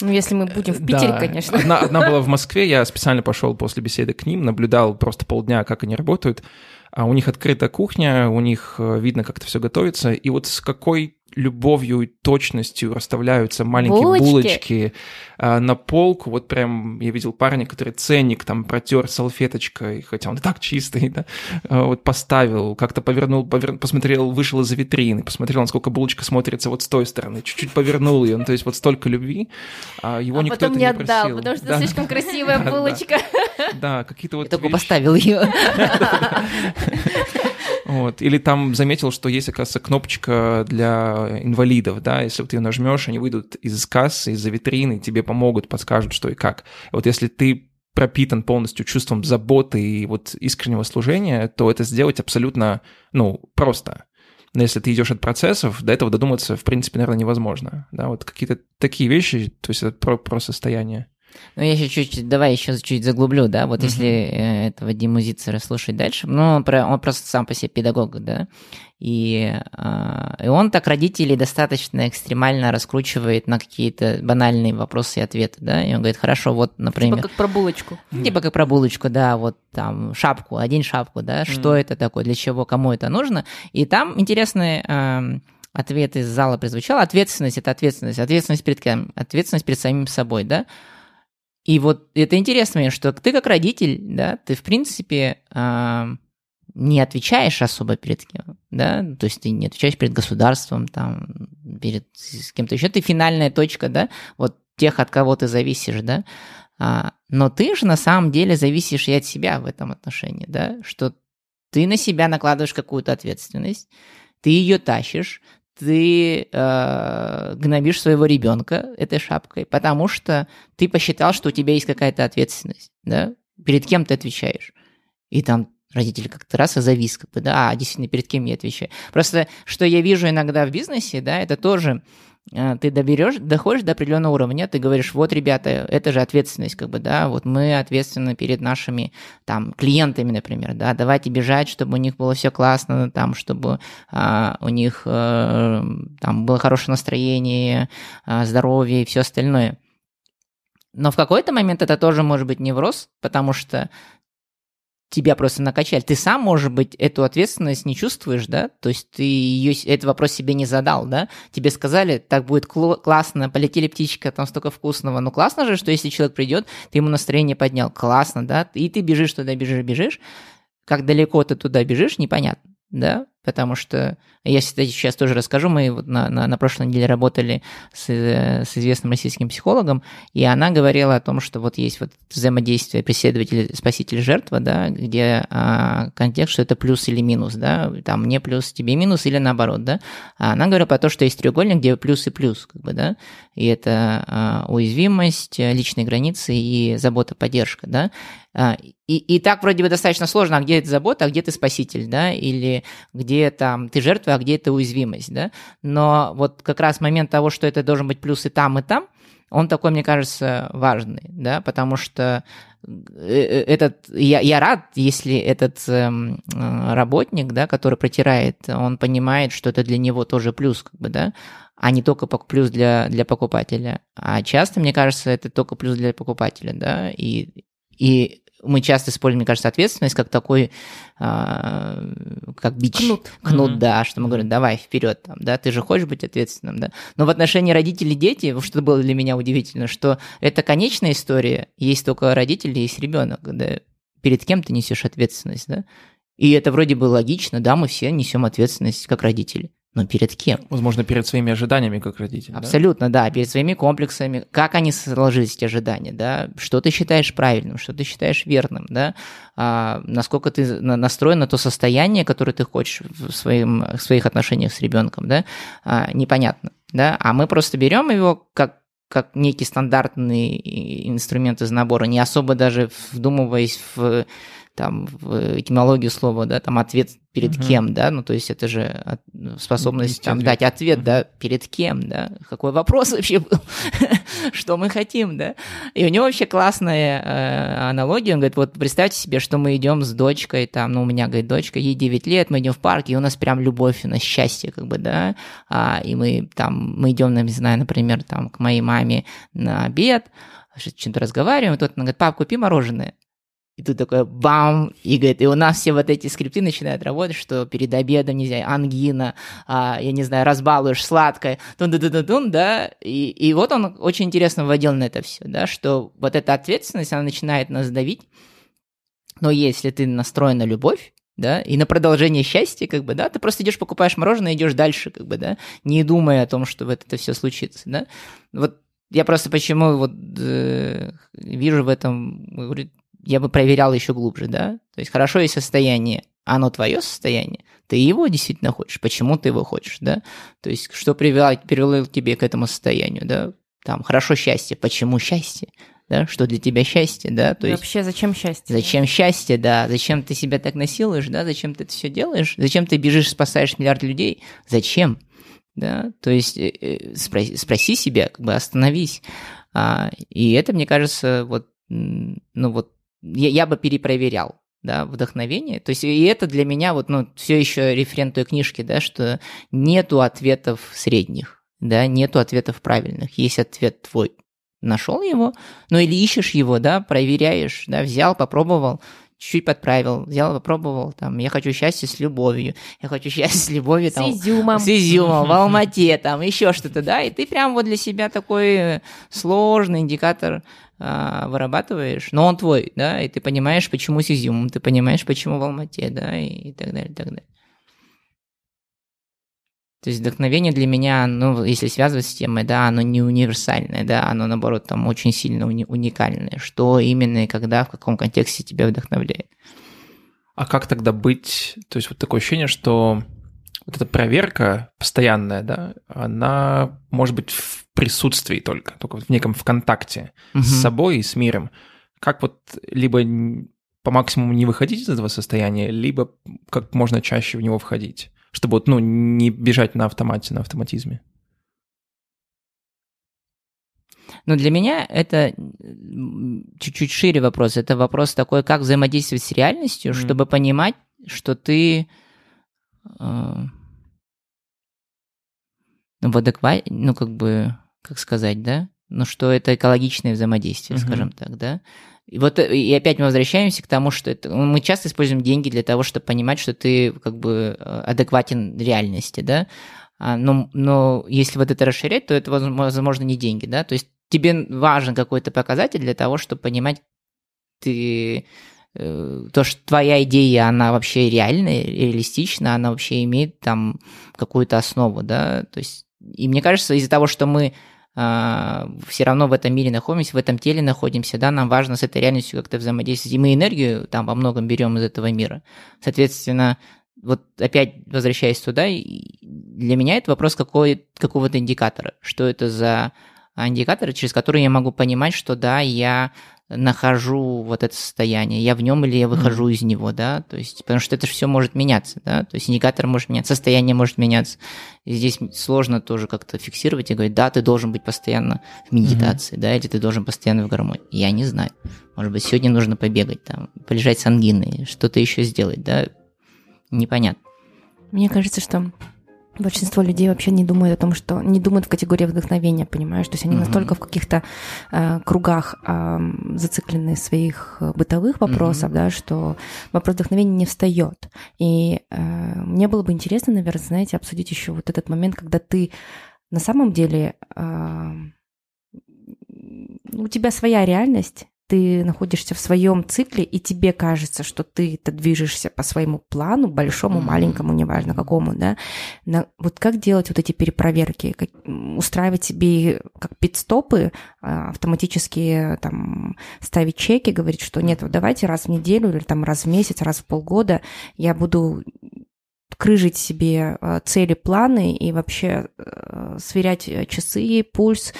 Ну, если мы будем в Питере, да. конечно. Одна, одна была в Москве, я специально пошел после беседы к ним, наблюдал просто полдня, как они работают. А у них открытая кухня, у них э, видно, как это все готовится, и вот с какой любовью и точностью расставляются маленькие Булочки. булочки, а, на полку. Вот прям я видел парня, который ценник там протер салфеточкой, хотя он и так чистый, да, а, вот поставил, как-то повернул, повер- посмотрел, вышел из-за витрины, посмотрел, насколько булочка смотрится вот с той стороны, чуть-чуть повернул ее, ну, то есть вот столько любви, а его а никто потом не отдал, просил. потому что Да, слишком красивая Да, да. булочка. Да, какие-то вот Я только вещи. поставил ее. Вот. Или там заметил, что есть, оказывается, кнопочка для инвалидов, да, если вот ты ее нажмешь, они выйдут из кассы, из-за витрины, тебе помогут, подскажут, что и как. Вот если ты пропитан полностью чувством заботы и вот искреннего служения, то это сделать абсолютно, ну, просто. Но если ты идешь от процессов, до этого додуматься, в принципе, наверное, невозможно. Да, вот какие-то такие вещи, то есть это про, про состояние. Ну, я еще чуть, давай еще чуть заглублю, да, вот Мгм. если э, этого Диму Зицера слушать дальше, ну, он, про- он просто сам по себе педагог, да, и, а, и он так родителей достаточно экстремально раскручивает на какие-то банальные вопросы и ответы, да, и он говорит, хорошо, вот, например, Типа как про булочку. Типа как про булочку, да, вот там шапку, одень шапку, да, что это такое, для чего, кому это нужно. И там интересный эм, ответ из зала прозвучал. Ответственность – это ответственность. Ответственность перед кем? Ответственность перед самим собой, да. И вот это интересно, что ты как родитель, да, ты в принципе эм, не отвечаешь особо перед кем, да, то есть ты не отвечаешь перед государством, там, перед с кем-то еще, ты финальная точка, да, вот тех, от кого ты зависишь, да, а, но ты же на самом деле зависишь и от себя в этом отношении, да, что ты на себя накладываешь какую-то ответственность, ты ее тащишь, ты э, гнобишь своего ребенка этой шапкой, потому что ты посчитал, что у тебя есть какая-то ответственность, да, перед кем ты отвечаешь. И там родители как-то раз и завис, как бы, да, а действительно, перед кем я отвечаю. Просто, что я вижу иногда в бизнесе, да, это тоже ты доберешь, доходишь до определенного уровня, ты говоришь, вот, ребята, это же ответственность, как бы, да, вот мы ответственны перед нашими, там, клиентами, например, да, давайте бежать, чтобы у них было все классно, там, чтобы а, у них э, там было хорошее настроение, а, здоровье и все остальное. Но в какой-то момент это тоже может быть невроз, потому что тебя просто накачали. Ты сам, может быть, эту ответственность не чувствуешь, да? То есть ты ее, этот вопрос себе не задал, да? Тебе сказали, так будет кло- классно, полетели птичка, там столько вкусного. Ну классно же, что если человек придет, ты ему настроение поднял. Классно, да? И ты бежишь туда, бежишь, бежишь. Как далеко ты туда бежишь, непонятно, да? Потому что, я сейчас тоже расскажу, мы на, на, на прошлой неделе работали с, э, с известным российским психологом, и она говорила о том, что вот есть вот взаимодействие преследователь, спаситель, жертва, да, где а, контекст, что это плюс или минус, да, там мне плюс, тебе минус или наоборот, да. А она говорила про то, что есть треугольник, где плюс и плюс, как бы, да, и это а, уязвимость, личные границы и забота, поддержка, да. А, и, и так вроде бы достаточно сложно, а где это забота, а где ты спаситель, да, или где там ты жертва, а где это уязвимость, да. Но вот как раз момент того, что это должен быть плюс и там, и там, он такой, мне кажется, важный, да, потому что э, этот, я, я рад, если этот эм, э, работник, да, который протирает, он понимает, что это для него тоже плюс, как бы, да, а не только плюс для, для покупателя. А часто, мне кажется, это только плюс для покупателя, да, и, и мы часто используем, мне кажется, ответственность как такой, а, как бич. Кнут. Кнут, Мгм. да, что мы говорим, давай вперед, там, да, ты же хочешь быть ответственным, да. Но в отношении родителей дети, что было для меня удивительно, что это конечная история, есть только родители, есть ребенок, да, перед кем ты несешь ответственность, да. И это вроде бы логично, да, мы все несем ответственность как родители. Но перед кем? Возможно, перед своими ожиданиями как родитель. да? Абсолютно, да, перед своими комплексами, как они сложились, эти ожидания, да, что ты считаешь правильным, что ты считаешь верным, да, а, насколько ты на- настроен на то состояние, которое ты хочешь в, своим, в своих отношениях с ребенком, да, а, непонятно, да, а мы просто берем его как как некий стандартный инструмент из набора, не особо даже вдумываясь в там в этимологию слова, да, там ответ перед Мгм. кем, да, ну то есть это же от- способность там ответ. дать ответ, да, перед кем, да, какой вопрос вообще был, что мы хотим, да, и у него вообще классная э, аналогия, он говорит, вот представьте себе, что мы идем с дочкой, там, ну у меня, говорит, дочка, ей 9 лет, мы идем в парк, и у нас прям любовь, у нас счастье, как бы, да, а, и мы там, мы идем, не знаю, например, там, к моей маме на обед, что-то разговариваем, и тут она говорит, пап, купи мороженое, и тут такое бам, и говорит, и у нас все вот эти скрипты начинают работать, что перед обедом нельзя, ангина, а, я не знаю, разбалуешь сладкое, тун -ду -ду -дун, да, и, и вот он очень интересно вводил на это все, да, что вот эта ответственность, она начинает нас давить, но если ты настроен на любовь, да, и на продолжение счастья, как бы, да, ты просто идешь, покупаешь мороженое, идешь дальше, как бы, да, не думая о том, что вот это все случится, да. Вот я просто почему вот э, вижу в этом, я бы проверял еще глубже, да? То есть хорошо есть состояние, оно твое состояние, ты его действительно хочешь, почему ты его хочешь, да? То есть что привело, привело тебе к этому состоянию, да? Там, хорошо счастье, почему счастье? Да, что для тебя счастье, да, то И есть... Вообще, зачем счастье? Зачем счастье, да, зачем ты себя так насилуешь, да, зачем ты это все делаешь, зачем ты бежишь, спасаешь миллиард людей, зачем, да, то есть э, э, спроси, спроси себя, как бы остановись, а, и это, мне кажется, вот, ну вот я, я бы перепроверял, да, вдохновение. То есть и это для меня вот, ну, все еще референт той книжки, да, что нету ответов средних, да, нету ответов правильных. Есть ответ твой, нашел его, ну или ищешь его, да, проверяешь, да, взял, попробовал, чуть-чуть подправил, взял, попробовал, там, я хочу счастья с любовью, я хочу счастья с любовью, С там, изюмом. с изюмом, в Алмате, там, еще что-то, да, и ты прям вот для себя такой сложный индикатор а, вырабатываешь, но он твой, да, и ты понимаешь, почему с изюмом, ты понимаешь, почему в Алмате, да, и, и так далее, и так далее. То есть вдохновение для меня, ну, если связывать с темой, да, оно не универсальное, да, оно, наоборот, там очень сильно уни- уникальное. Что именно и когда, в каком контексте тебя вдохновляет. А как тогда быть? То есть вот такое ощущение, что вот эта проверка постоянная, да, она может быть в присутствии только, только в неком в контакте Мгм. с собой и с миром. Как вот либо по максимуму не выходить из этого состояния, либо как можно чаще в него входить, чтобы вот, ну, не бежать на автомате, на автоматизме. Но для меня это чуть-чуть шире вопрос. Это вопрос такой, как взаимодействовать с реальностью, Мгм. чтобы понимать, что ты э, ну, в адеквате, ну, как бы, как сказать, да? Ну, что это экологичное взаимодействие, Мгм. скажем так, да? И вот э, и опять мы возвращаемся к тому, что это, мы часто используем деньги для того, чтобы понимать, что ты как бы э, адекватен реальности, да? А, но, но если вот это расширять, то это, возможно, не деньги, да? То есть тебе важен какой-то показатель для того, чтобы понимать, ты э, то, что твоя идея, она вообще реальная, реалистична, она вообще имеет там какую-то основу, да, то есть, и мне кажется, из-за того, что мы все равно в этом мире находимся, в этом теле находимся, да, нам важно с этой реальностью как-то взаимодействовать, и мы энергию там во многом берем из этого мира. Соответственно, вот опять возвращаясь туда, для меня это вопрос какой, какого-то индикатора, что это за индикаторы, через которые я могу понимать, что да, я нахожу вот это состояние, я в нем или я выхожу из него, да, то есть, потому что это же все может меняться, да, то есть индикатор может меняться, состояние может меняться. И здесь сложно тоже как-то фиксировать и говорить, да, ты должен быть постоянно в медитации, да, или ты должен постоянно в гармонии. Я не знаю. Может быть, сегодня нужно побегать, там, полежать с ангиной, что-то еще сделать, да, непонятно. Мне кажется, что большинство людей вообще не думают о том, что не думают в категории вдохновения, понимаешь? То есть они Мгм. настолько в каких-то э, кругах э, зациклены своих бытовых вопросах, да, что вопрос вдохновения не встает. И э, мне было бы интересно, наверное, знаете, обсудить еще вот этот момент, когда ты на самом деле э, у тебя своя реальность, ты находишься в своем цикле, и тебе кажется, что ты это движешься по своему плану, большому, маленькому, неважно какому, да. На- вот как делать вот эти перепроверки, как, устраивать себе как пит-стопы, а, автоматически там ставить чеки, говорить, что нет, вот давайте раз в неделю или там раз в месяц, раз в полгода я буду крыжить себе э, цели, планы и вообще э, сверять э, часы, пульс,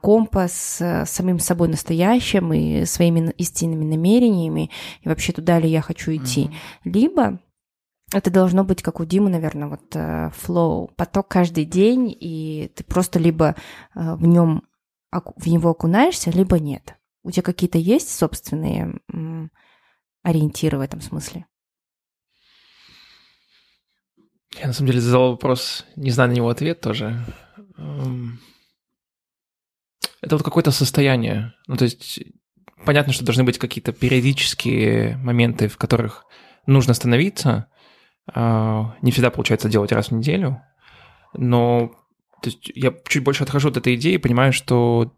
компас с самим собой настоящим и своими истинными намерениями, и вообще туда ли я хочу идти. Либо это должно быть, как у Димы, наверное, вот flow, поток каждый день, и ты просто либо в нем в него окунаешься, либо нет. У тебя какие-то есть собственные ориентиры в этом смысле? Я на самом деле задал вопрос, не знаю на него ответ тоже. Эм, Это вот какое-то состояние. Ну, то есть понятно, что должны быть какие-то периодические моменты, в которых нужно остановиться. А, не всегда получается делать раз в неделю, но то есть я чуть больше отхожу от этой идеи и понимаю, что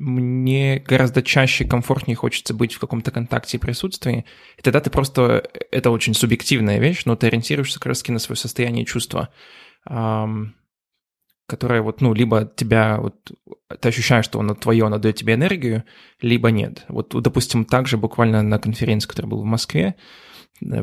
мне гораздо чаще комфортнее хочется быть в каком-то контакте и присутствии. И тогда ты просто... Это очень субъективная вещь, но ты ориентируешься как раз на свое состояние и чувства, которое вот, ну, либо тебя... Вот, ты ощущаешь, что оно твое, оно дает тебе энергию, либо нет. Вот, допустим, также буквально на конференции, которая была в Москве,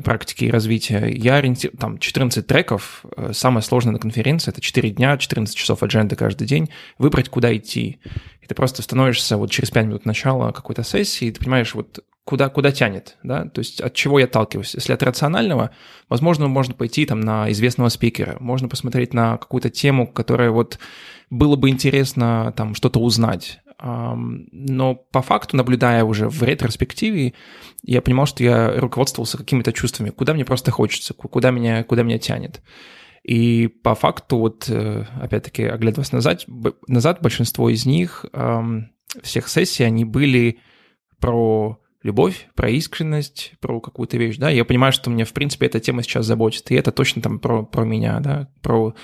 практики и развития, я ориентирую, там 14 треков, э, самое сложное на конференции, это 4 дня, 14 часов адженды каждый день, выбрать, куда идти. И ты просто становишься вот через 5 минут начала какой-то сессии, и ты понимаешь, вот куда, куда тянет, да, то есть от чего я отталкиваюсь. Если от рационального, возможно, можно пойти там на известного спикера, можно посмотреть на какую-то тему, которая вот было бы интересно там что-то узнать. Но по факту, наблюдая уже в ретроспективе, я понимал, что я руководствовался какими-то чувствами, куда мне просто хочется, куда меня, куда меня тянет. И по факту, вот э, опять-таки, оглядываясь назад, назад большинство из них, всех сессий, они были про любовь, про искренность, про какую-то вещь, да, я понимаю, что мне, в принципе, эта тема сейчас заботит, и это точно там про, про меня, да, про,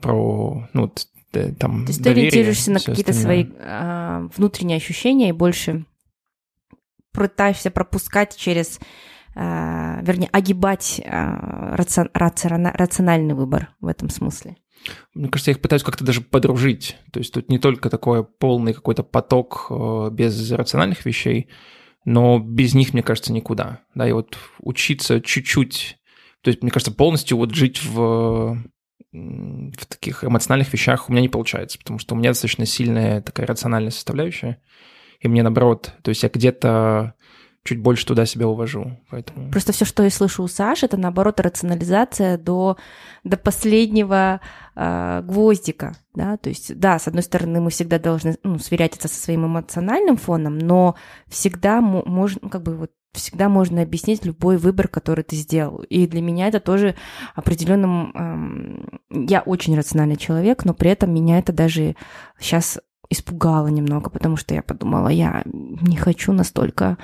про, ну, там, То есть ты ориентируешься на какие-то свои а, внутренние ощущения и больше пытаешься пропускать через, а, вернее, огибать а, рацион, рациональный выбор в этом смысле. Мне кажется, я их пытаюсь как-то даже подружить. То есть тут не только такой полный какой-то поток э, без рациональных вещей, но без них, мне кажется, никуда. Да, и вот учиться чуть-чуть, то есть, мне кажется, полностью вот жить в в таких эмоциональных вещах у меня не получается, потому что у меня достаточно сильная такая рациональная составляющая, и мне наоборот, то есть я где-то чуть больше туда себя увожу. Поэтому... Просто все, что я слышу у Саши, это наоборот рационализация до, до последнего э, гвоздика. Да? То есть, да, с одной стороны, мы всегда должны ну, сверять со своим эмоциональным фоном, но всегда можно, ну, как бы вот всегда можно объяснить любой выбор, который ты сделал. И для меня это тоже определенным... Эм, я очень рациональный человек, но при этом меня это даже сейчас испугало немного, потому что я подумала, я не хочу настолько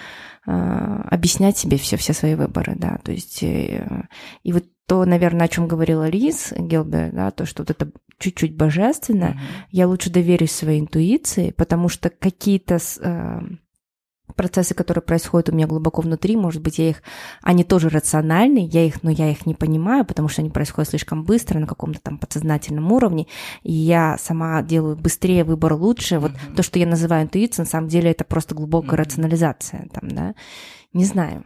объяснять себе все, все свои выборы, да, то есть э, и вот то, наверное, о чем говорила Лиз Гилбер, да, то, что вот это чуть-чуть божественное, mm-hmm. я лучше доверюсь своей интуиции, потому что какие-то э, процессы, которые происходят у меня глубоко внутри, может быть, я их, они тоже рациональны, я их, но я их не понимаю, потому что они происходят слишком быстро на каком-то там подсознательном уровне, и я сама делаю быстрее выбор лучше. Вот mm-hmm. то, что я называю интуицией, на самом деле это просто глубокая mm-hmm. рационализация, там, да, не знаю.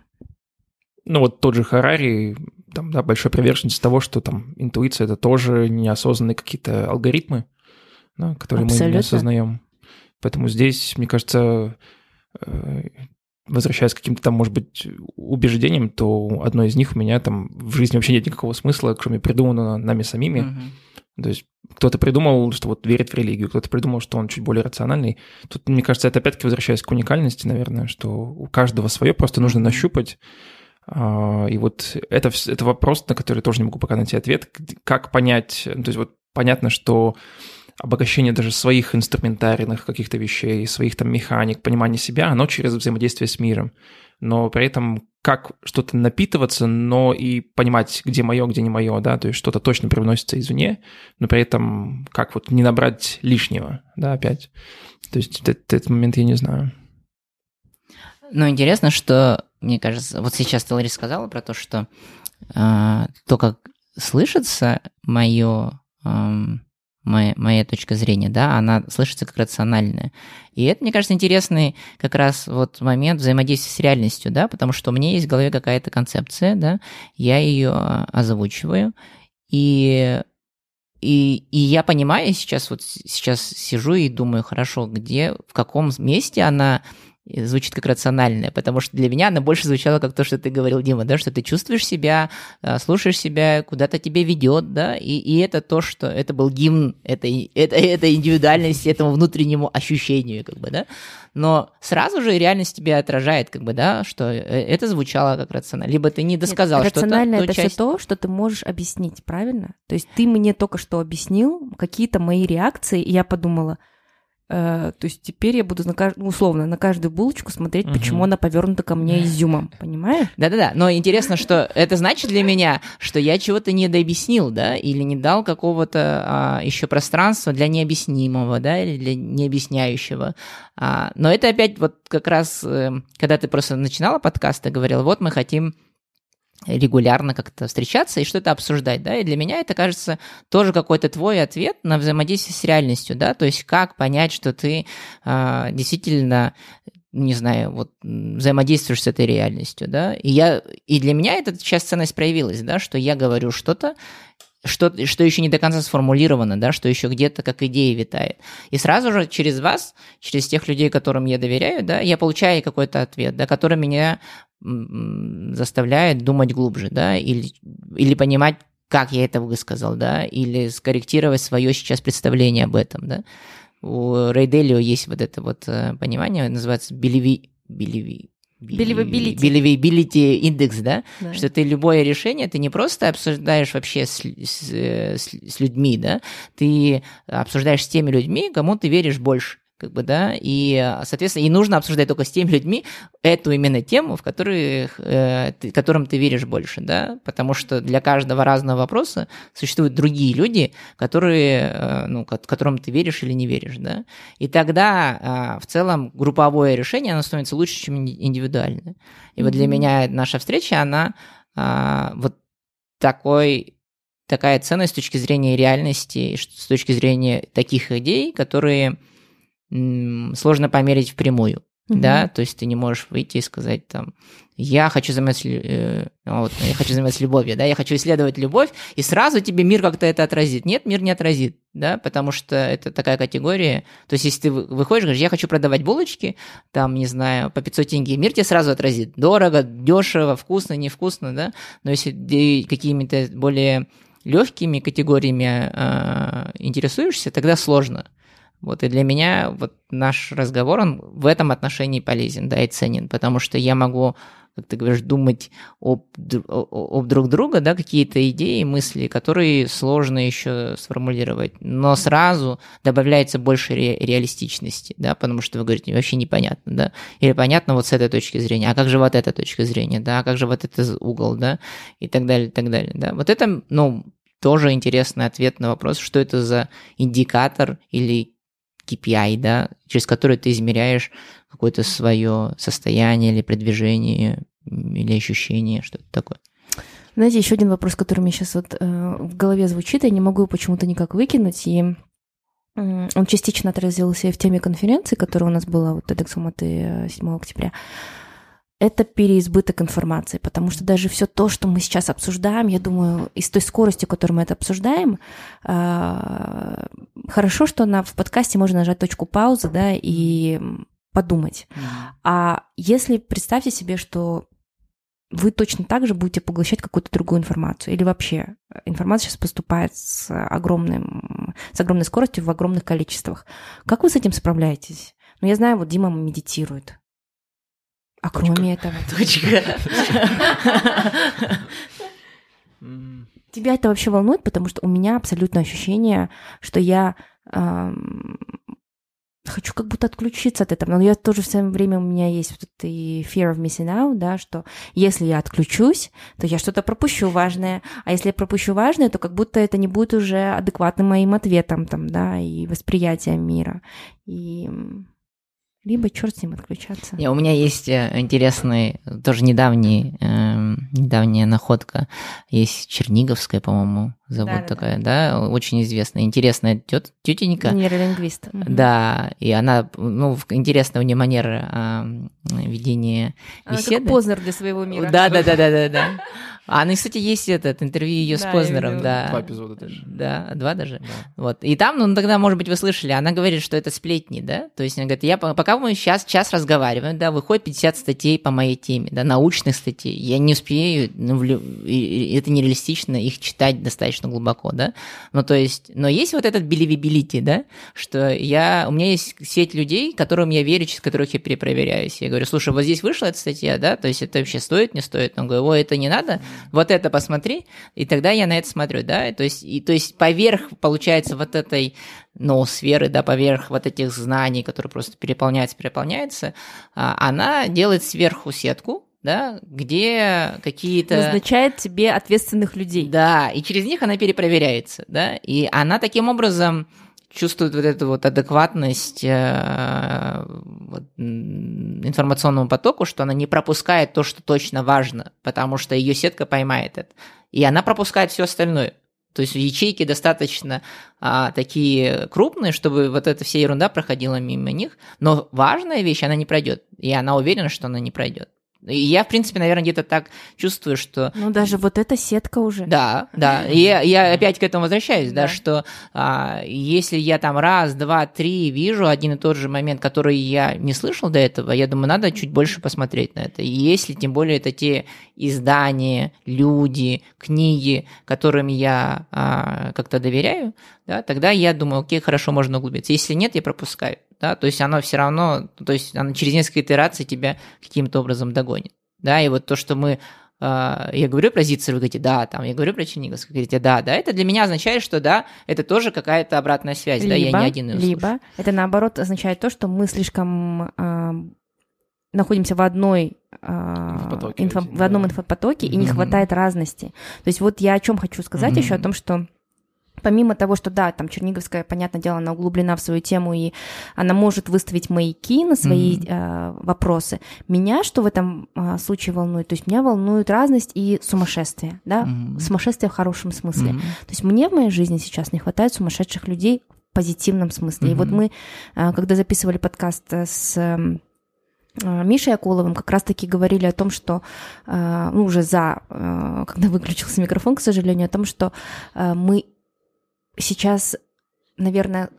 Ну вот тот же Харари, там, да, большой приверженец того, что там интуиция — это тоже неосознанные какие-то алгоритмы, да, которые Абсолютно. мы не осознаем. Поэтому здесь, мне кажется, возвращаясь к каким-то там, может быть, убеждениям, то одно из них у меня там в жизни вообще нет никакого смысла, кроме придуманного нами самими. Uh-huh. То есть кто-то придумал, что вот верит в религию, кто-то придумал, что он чуть более рациональный. Тут, мне кажется, это опять-таки возвращаясь к уникальности, наверное, что у каждого свое, просто нужно нащупать. А, и вот это, это вопрос, на который тоже не могу пока найти ответ. Как понять, то есть вот понятно, что обогащение даже своих инструментарийных каких-то вещей, своих там механик, понимание себя, оно через взаимодействие с миром. Но при этом как что-то напитываться, но и понимать, где мое, где не мое, да, то есть что-то точно привносится извне, но при этом как вот не набрать лишнего, да, опять. То есть этот, этот момент я не знаю. Ну, интересно, что, мне кажется, вот сейчас ты, Лари, сказала про то, что э, то, как слышится мое э, моя, моя точка зрения, да, она слышится как рациональная. И это, мне кажется, интересный как раз вот момент взаимодействия с реальностью, да, потому что у меня есть в голове какая-то концепция, да, я ее а, озвучиваю, и и, и я понимаю сейчас, вот сейчас сижу и думаю, хорошо, где, в каком месте она звучит как рациональное, потому что для меня она больше звучала как то, что ты говорил, Дима, да, что ты чувствуешь себя, а, слушаешь себя, куда-то тебе ведет, да, и, и это то, что это был гимн этой, это, этой индивидуальности, этому внутреннему ощущению, как бы, да, но сразу же реальность тебя отражает, как бы, да, что э, это звучало как рационально, либо ты не досказал что-то. Рационально это часть... все то, что ты можешь объяснить, правильно? То есть ты мне только что объяснил какие-то мои реакции, и я подумала, то есть теперь я буду на кажд... ну, условно на каждую булочку смотреть, Мгм. почему она повернута ко мне изюмом, понимаешь? Да-да-да, но интересно, что это значит для меня, что я чего-то не дообъяснил, да, или не дал какого-то а, еще пространства для необъяснимого, да, или для необъясняющего. А, но это опять вот как раз, э, когда ты просто начинала подкаст, ты говорила, вот мы хотим регулярно как-то встречаться и что-то обсуждать, да, и для меня это кажется тоже какой-то твой ответ на взаимодействие с реальностью, да, то есть как понять, что ты а, действительно не знаю, вот взаимодействуешь с этой реальностью, да, и я, и для меня эта часть ценность проявилась, да, что я говорю что-то, что, что еще не до конца сформулировано, да, что еще где-то как идея витает. И сразу же через вас, через тех людей, которым я доверяю, да, я получаю какой-то ответ, да, который меня заставляет думать глубже, да, или, или понимать, как я это высказал, да, или скорректировать свое сейчас представление об этом, да. У Рейделио есть вот это вот э, понимание, называется белеви... белеви... Believability. Индекс, да? Да. Что ты любое решение, ты не просто обсуждаешь вообще с, с, э, с- с людьми, да, ты обсуждаешь с теми людьми, кому ты веришь больше, как бы, да, и, э, соответственно, и нужно обсуждать только с теми людьми эту именно тему, в которых, э, ты- которым ты веришь больше, да, потому что для каждого разного вопроса существуют другие люди, которые, э, ну, ко- которым ты веришь или не веришь, да, и тогда а, в целом групповое решение, оно становится лучше, чем инди- индивидуальное. И вот для меня наша встреча, она а, вот такой такая ценность с точки зрения реальности, с точки зрения таких идей, которые сложно померить впрямую. Мгм. Да, то есть ты не можешь выйти и сказать там, я хочу заниматься, э, вот, я хочу заниматься любовью, да, я хочу исследовать любовь, и сразу тебе мир как-то это отразит. Нет, мир не отразит, да, потому что это такая категория. То есть если ты вы- выходишь, говоришь, я хочу продавать булочки, там, не знаю, по 500 тенге, мир тебе сразу отразит. Дорого, дешево, вкусно, невкусно, да, но если ты какими-то более легкими категориями э, интересуешься, тогда сложно. Вот, и для меня вот наш разговор, он в этом отношении полезен, да, и ценен, потому что я могу, как ты говоришь, думать об, об друг друга, да, какие-то идеи, мысли, которые сложно еще сформулировать, но сразу добавляется больше ре- реалистичности, да, потому что вы говорите, вообще непонятно, да, или понятно вот с этой точки зрения, а как же вот эта точка зрения, да, а как же вот этот угол, да, и так далее, и так далее, да. Вот это, ну, тоже интересный ответ на вопрос, что это за индикатор или KPI, да, через который ты измеряешь какое-то свое состояние или продвижение или ощущение, что-то такое. Знаете, еще один вопрос, который мне сейчас вот э, в голове звучит, я не могу его почему-то никак выкинуть, и м, он частично отразился и в теме конференции, которая у нас была, вот TEDx Алматы э, 7 октября. Это переизбыток информации, потому что даже все то, что мы сейчас обсуждаем, я думаю, и с той скоростью, которой мы это обсуждаем, э, хорошо, что на, в подкасте можно нажать точку паузы, да, и подумать. А если представьте себе, что вы точно так же будете поглощать какую-то другую информацию, или вообще э, информация сейчас поступает с, огромным, с огромной скоростью в огромных количествах. Как вы с этим справляетесь? Ну, я знаю, вот Дима медитирует. А кроме этого, М, тебя это вообще волнует, потому что у меня абсолютно ощущение, что я эм, хочу как будто отключиться от этого. Но я тоже в самое время у меня есть вот это и fear of missing out, да, что если я отключусь, то я что-то пропущу важное, а если я пропущу важное, то как будто это не будет уже адекватным моим ответом там, да, и восприятием мира. И либо черт с ним отключаться. Не, у меня есть э, интересный, тоже недавний, эм, недавняя находка. Есть Черниговская, по-моему, зовут Да-да-да. такая, да, очень известная, интересная тет, тетенька. Нейролингвист. Мгм. Да, и она, ну, интересная у нее манера ам, ведения Она как беседы. Познер для своего мира. Да, да, да, да, да, да. А, ну, кстати, есть этот интервью ее с Да, Познером, да. Два эпизода даже. Да, два даже. Да. Вот. И там, ну, тогда, может быть, вы слышали, она говорит, что это сплетни, да? То есть она говорит, я, по- пока мы сейчас час разговариваем, да, выходит 50 статей по моей теме, да, научных статей, я не успею, ну, в и это нереалистично их читать достаточно глубоко, да? Ну, то есть, но есть вот этот believability, да, что я, у меня есть сеть людей, которым я верю, через которых я перепроверяюсь. Я говорю, слушай, вот здесь вышла эта статья, да, то есть это вообще стоит, не стоит? Он говорит, ой, это не надо, вот это посмотри, и тогда я на это смотрю, да, то есть, и, то есть поверх, получается, вот этой ноосферы, да, поверх вот этих знаний, которые просто переполняются, переполняются, а, она делает сверху сетку, да, где какие-то... Назначает тебе ответственных людей. Да, и через них она перепроверяется, да, и она таким образом чувствует вот эту вот адекватность э, информационному потоку, что она не пропускает то, что точно важно, потому что ее сетка поймает это. И она пропускает все остальное. То есть ячейки достаточно а, такие крупные, чтобы вот эта вся ерунда проходила мимо них, но важная вещь она не пройдет, и она уверена, что она не пройдет. Я, в принципе, наверное, где-то так чувствую, что... Ну, даже вот эта сетка уже. Да, да. И я, я опять к этому возвращаюсь, да, да что а, если я там раз, два, три вижу один и тот же момент, который я не слышал до этого, я думаю, надо чуть больше посмотреть на это. И если, тем более, это те издания, люди, книги, которым я а, как-то доверяю, да, тогда я думаю, окей, хорошо, можно углубиться. Если нет, я пропускаю да, то есть оно все равно, то есть оно через несколько итераций тебя каким-то образом догонит, да, и вот то, что мы Uh, я говорю про Зицер, вы говорите, да, там, я говорю про Черниговск, вы говорите, да, да, это для меня означает, что да, это тоже какая-то обратная связь, либо, да, я не один ее Либо слушаю. это наоборот означает то, что мы слишком uh, находимся в одной uh, инфопотоке, инфо, в одном инфопотоке mm-hmm. и не хватает разности. То есть вот я о чем хочу сказать mm-hmm. еще о том, что Помимо того, что да, там Черниговская, понятное дело, она углублена в свою тему, и она может выставить маяки на свои mm-hmm. э, вопросы. Меня что в этом э, случае волнует? То есть меня волнует разность и сумасшествие, да, mm-hmm. сумасшествие в хорошем смысле. Mm-hmm. То есть мне в моей жизни сейчас не хватает сумасшедших людей в позитивном смысле. Mm-hmm. И вот мы, э, когда записывали подкаст с эм, э, Мишей Акуловым как раз-таки говорили о том, что, э, ну, уже за, когда выключился микрофон, к сожалению, о том, что мы сейчас, наверное,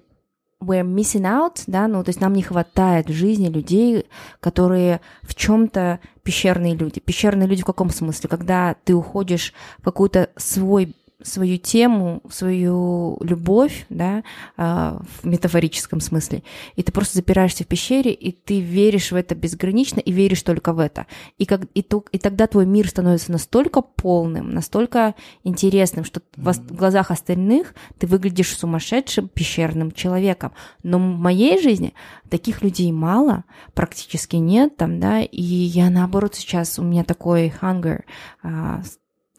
we're missing out, да, ну, то есть нам не хватает в жизни людей, которые в чем-то пещерные люди. Пещерные люди в каком смысле? Когда ты уходишь в какой-то свой свою тему, свою любовь, да, а, в метафорическом смысле, и ты просто запираешься в пещере, и ты веришь в это безгранично и веришь только в это. И, как, и, то, и тогда твой мир становится настолько полным, настолько интересным, что mm-hmm. в, глазах остальных ты выглядишь сумасшедшим пещерным человеком. Но в моей жизни таких людей мало, практически нет там, да, и я наоборот сейчас, у меня такой hunger, а,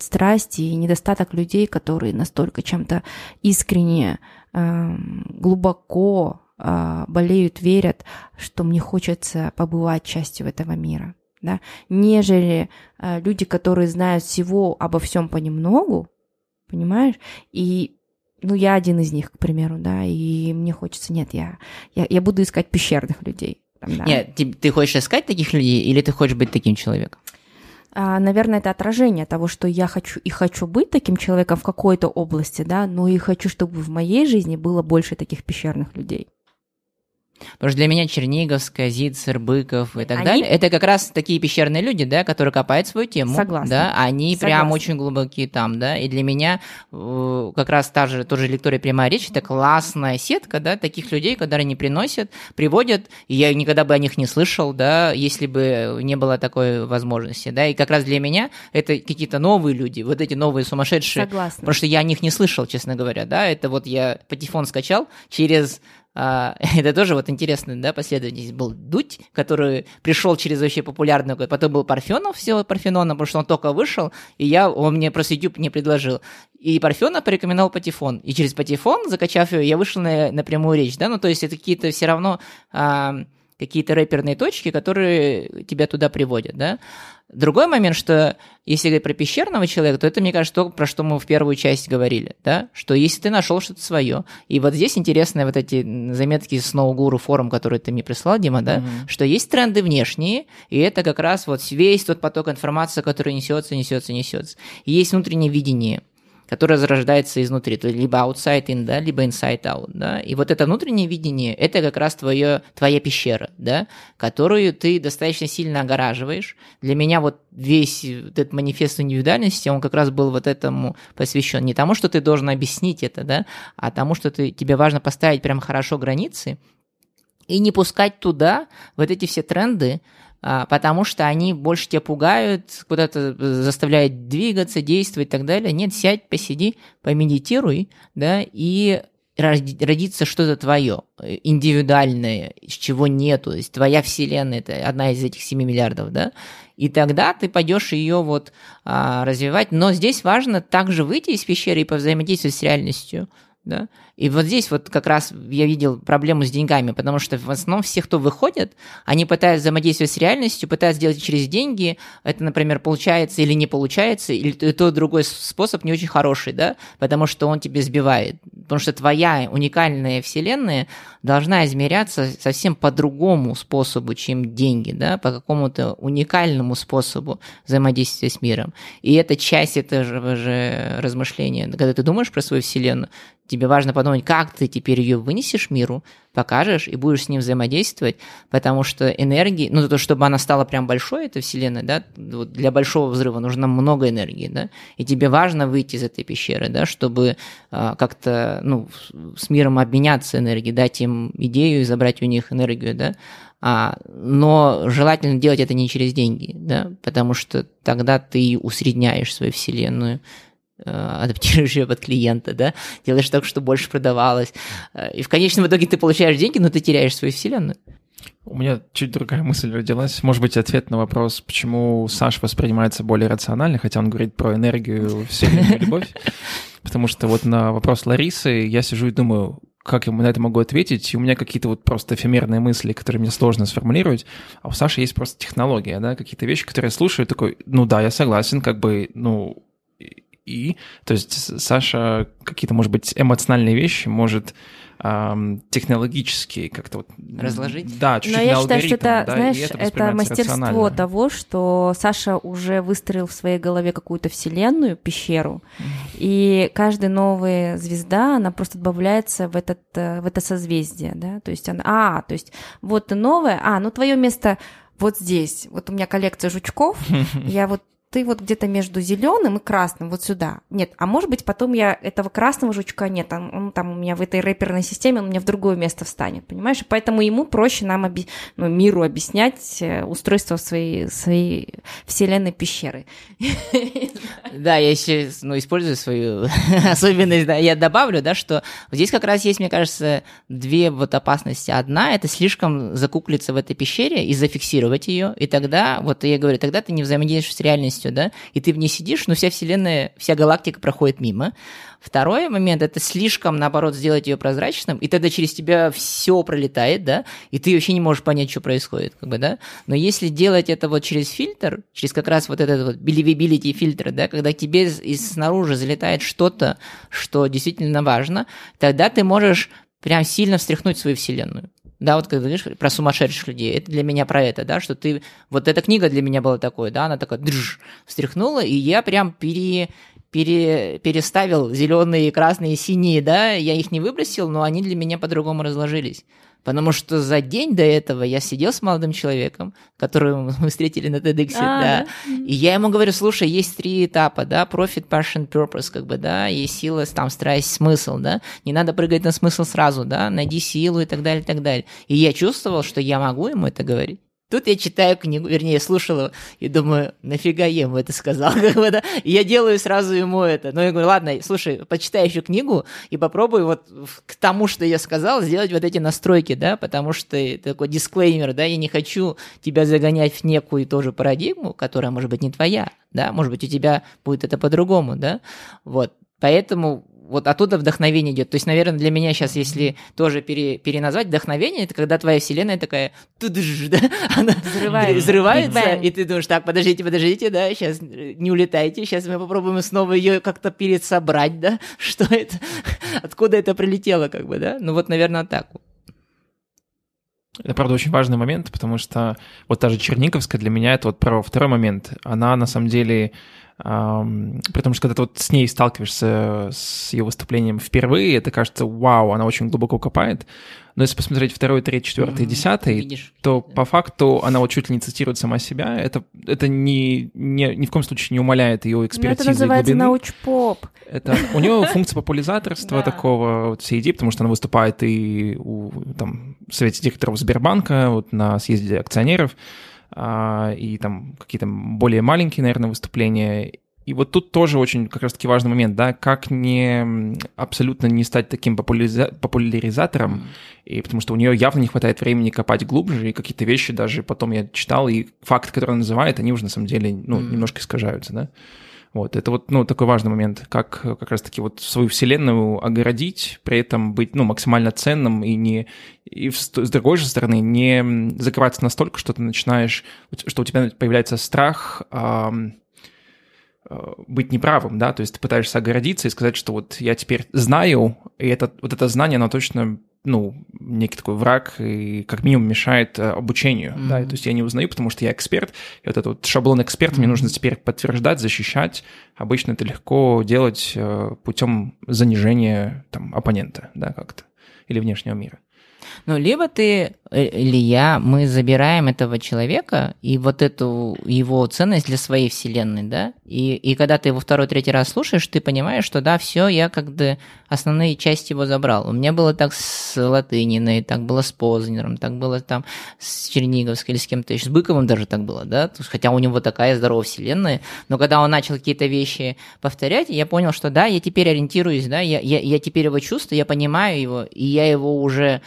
страсти и недостаток людей, которые настолько чем-то искренне, эм, глубоко э, болеют, верят, что мне хочется побывать частью этого мира. Да? Нежели э, люди, которые знают всего обо всем понемногу, понимаешь, и ну, я один из них, к примеру, да, и мне хочется, нет, я, я, я буду искать пещерных людей. Там, да. Нет, ты, ты хочешь искать таких людей, или ты хочешь быть таким человеком? А, наверное, это отражение того, что я хочу и хочу быть таким человеком в какой-то области, да, но и хочу, чтобы в моей жизни было больше таких пещерных людей. Потому что для меня Черниговская, Зицер, Быков и так они... далее, это как раз такие пещерные люди, да, которые копают свою тему. Согласна. Да, они Согласна. прям очень глубокие там, да, и для меня э, как раз та же, тоже лектория прямая речь, это классная сетка, да, таких людей, которые они приносят, приводят, и я никогда бы о них не слышал, да, если бы не было такой возможности, да, и как раз для меня это какие-то новые люди, вот эти новые сумасшедшие. Согласна. Потому что я о них не слышал, честно говоря, да, это вот я патефон скачал через а, это тоже вот интересный, да, последовательность был Дудь, который пришел через вообще популярный, потом был Парфенов, все Парфенона, потому что он только вышел, и я, он мне просто YouTube не предложил. И Парфенов порекомендовал Патефон. И через Патефон, закачав его, я вышел на, на прямую речь, да, ну то есть это какие-то все равно... А, какие-то рэперные точки, которые тебя туда приводят, да. Другой момент, что если говорить про пещерного человека, то это, мне кажется, то, про что мы в первую часть говорили, да, что если ты нашел что-то свое, и вот здесь интересные вот эти заметки с Ноугуру форум, который ты мне прислал, Дима, да, mm-hmm. что есть тренды внешние, и это как раз вот весь тот поток информации, который несется, несется, несется. И есть внутреннее видение – которая зарождается изнутри, то либо outside in, да, либо inside out, да, и вот это внутреннее видение, это как раз твое, твоя пещера, да, которую ты достаточно сильно огораживаешь. Для меня вот весь этот манифест индивидуальности, он как раз был вот этому посвящен, не тому, что ты должен объяснить это, да, а тому, что ты, тебе важно поставить прям хорошо границы, и не пускать туда вот эти все тренды, потому что они больше тебя пугают, куда-то заставляют двигаться, действовать и так далее. Нет, сядь, посиди, помедитируй, да, и родится что-то твое, индивидуальное, чего нету, то есть твоя вселенная, это одна из этих 7 миллиардов, да, и тогда ты пойдешь ее вот а, развивать, но здесь важно также выйти из пещеры и повзаимодействовать с реальностью, да, и вот здесь вот как раз я видел проблему с деньгами, потому что в основном все, кто выходят, они пытаются взаимодействовать с реальностью, пытаются делать через деньги. Это, например, получается или не получается, или тот другой способ не очень хороший, да, потому что он тебе сбивает. Потому что твоя уникальная вселенная должна измеряться совсем по другому способу, чем деньги, да, по какому-то уникальному способу взаимодействия с миром. И это часть этого же размышления. Когда ты думаешь про свою вселенную, тебе важно подумать, как ты теперь ее вынесешь миру, покажешь и будешь с ним взаимодействовать, потому что энергии, ну, то, чтобы она стала прям большой, эта вселенная, да, вот для большого взрыва нужно много энергии, да, и тебе важно выйти из этой пещеры, да, чтобы а, как-то, ну, с миром обменяться энергией, дать им идею и забрать у них энергию, да, а, но желательно делать это не через деньги, да, потому что тогда ты усредняешь свою вселенную, адаптируешь ее под клиента, да, делаешь так, чтобы больше продавалось. Э, и в конечном итоге ты получаешь деньги, но ты теряешь свою вселенную. У меня чуть другая мысль родилась. Может быть, ответ на вопрос, почему Саш воспринимается более рационально, хотя он говорит про энергию, вселенную, любовь. Потому что вот на вопрос Ларисы я сижу и думаю, как я на это могу ответить, и у меня какие-то вот просто эфемерные мысли, которые мне сложно сформулировать, а у Саши есть просто технология, да, какие-то вещи, которые я слушаю, такой, ну да, я согласен, как бы, ну, и, то есть Саша какие-то, может быть, эмоциональные вещи может эм, технологически как-то вот... Разложить? Да, чуть-чуть Но я считаю, что это, да, знаешь, это, это мастерство того, что Саша уже выстроил в своей голове какую-то вселенную, пещеру, и каждая новая звезда, она просто добавляется в, этот, э, в это созвездие, да, то есть она, а, то есть вот ты новая, а, ну твое место вот здесь. Вот у меня коллекция жучков, я вот ты вот где-то между зеленым и красным, вот сюда. Нет, а может быть, потом я этого красного жучка нет, он, он там у меня в этой рэперной системе, он у меня в другое место встанет, понимаешь? И поэтому ему проще нам, оби... ну, миру объяснять э, устройство своей, своей вселенной пещеры. Да, я еще ну, использую свою особенность, да, я добавлю, да, что здесь как раз есть, мне кажется, две вот опасности. Одна — это слишком закуклиться в этой пещере и зафиксировать ее, и тогда, вот я говорю, тогда ты не взаимодействуешь с реальностью, полностью, да, и ты в ней сидишь, но вся Вселенная, вся галактика проходит мимо. Второй момент — это слишком, наоборот, сделать ее прозрачным, и тогда через тебя все пролетает, да, и ты вообще не можешь понять, что происходит, как бы, да. Но если делать это вот через фильтр, через как раз вот этот вот believability фильтр, да, когда тебе из снаружи залетает что-то, что действительно важно, тогда ты можешь прям сильно встряхнуть свою вселенную. Да, вот когда говоришь про сумасшедших людей, это для меня про это, да, что ты... Вот эта книга для меня была такой, да, она такая држ, встряхнула, и я прям пере, пере, переставил зеленые, красные, синие, да, я их не выбросил, но они для меня по-другому разложились. Потому что за день до этого я сидел с молодым человеком, которого мы встретили на TEDx, а, да, да, и я ему говорю, слушай, есть три этапа, да, profit, passion, purpose, как бы, да, есть сила, там, страсть, смысл, да, не надо прыгать на смысл сразу, да, найди силу и так далее, и так далее. И я чувствовал, что я могу ему это говорить. Тут я читаю книгу, вернее, слушал его, и думаю, нафига я ему это сказал? И я делаю сразу ему это. Но я говорю, ладно, слушай, почитай еще книгу и попробуй вот к тому, что я сказал, сделать вот эти настройки, да, потому что такой дисклеймер, да, я не хочу тебя загонять в некую тоже парадигму, которая, может быть, не твоя, да, может быть, у тебя будет это по-другому, да, вот. Поэтому вот оттуда вдохновение идет. То есть, наверное, для меня сейчас, если тоже пере, переназвать, вдохновение, это когда твоя вселенная такая, да, она взрывается, взрывается и ты думаешь, так, подождите, подождите, да, сейчас не улетайте, сейчас мы попробуем снова ее как-то пересобрать, да, что это, откуда это прилетело, как бы, да, ну вот, наверное, так. Это, правда, очень важный момент, потому что вот та же Черниковская для меня это вот про второй момент. Она, на самом деле, Потому что когда ты вот с ней сталкиваешься с ее выступлением впервые, это кажется, вау, она очень глубоко копает. Но если посмотреть второй, третий, четвертый, десятый, Видишь, то да. по факту она вот чуть ли не цитирует сама себя. Это, это ни, ни, ни в коем случае не умаляет ее экспертизы Но это называется научпоп. Это, у нее функция популяризаторства такого вот всей идеи, потому что она выступает и у там, совете директоров Сбербанка, вот на съезде акционеров, и там какие-то более маленькие, наверное, выступления. И вот тут тоже очень как раз-таки важный момент, да, как не абсолютно не стать таким популяриза- популяризатором, и потому что у нее явно не хватает времени копать глубже, и какие-то вещи даже потом я читал, и факты, которые она называет, они уже на самом деле, ну, mm-hmm. немножко искажаются, да. Вот, это вот, ну, такой важный момент, как как раз-таки вот свою вселенную огородить, при этом быть, ну, максимально ценным и не, и с другой же стороны, не закрываться настолько, что ты начинаешь, что у тебя появляется страх, Э, быть неправым, да, то есть ты пытаешься огородиться и сказать, что вот я теперь знаю, и это, вот это знание, оно точно, ну, некий такой враг и как минимум мешает э, обучению, mm-hmm. да, то есть я не узнаю, потому что я эксперт, и вот этот вот шаблон эксперта mm-hmm. мне нужно теперь подтверждать, защищать, обычно это легко делать э, путем занижения там оппонента, да, как-то, или внешнего мира. Ну, либо ты э, или я, мы забираем этого человека и вот эту его ценность для своей вселенной, да, и, и когда ты его второй, третий раз слушаешь, ты понимаешь, что да, все, я как бы основные части его забрал. У меня было так с Латыниной, так было с Познером, так было там с Черниговской или с кем-то еще, с Быковым даже так было, да, хотя у него такая здоровая вселенная, но когда он начал какие-то вещи повторять, я понял, что да, я теперь ориентируюсь, да, я, я, я теперь его чувствую, я понимаю его, и я его уже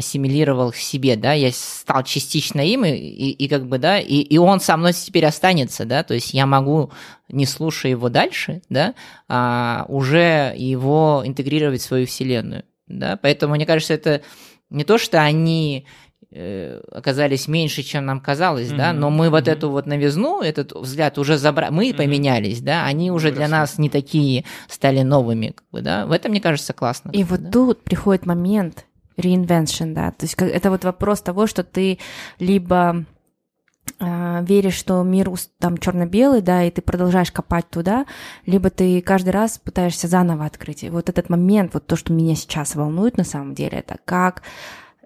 ассимилировал к себе, да, я стал частично им, и, и, и как бы, да, и, и он со мной теперь останется, да, то есть я могу, не слушая его дальше, да, а, уже его интегрировать в свою вселенную, да, поэтому мне кажется, это не то, что они э, оказались меньше, чем нам казалось, mm-hmm. да, но мы mm-hmm. вот эту вот новизну, этот взгляд уже забрали, мы mm-hmm. поменялись, да, они уже для нас не такие стали новыми, как бы, да, в этом, мне кажется, классно. И вот да? тут приходит момент, reinvention, да, то есть это вот вопрос того, что ты либо э, веришь, что мир там черно-белый, да, и ты продолжаешь копать туда, либо ты каждый раз пытаешься заново открыть. И вот этот момент, вот то, что меня сейчас волнует на самом деле, это как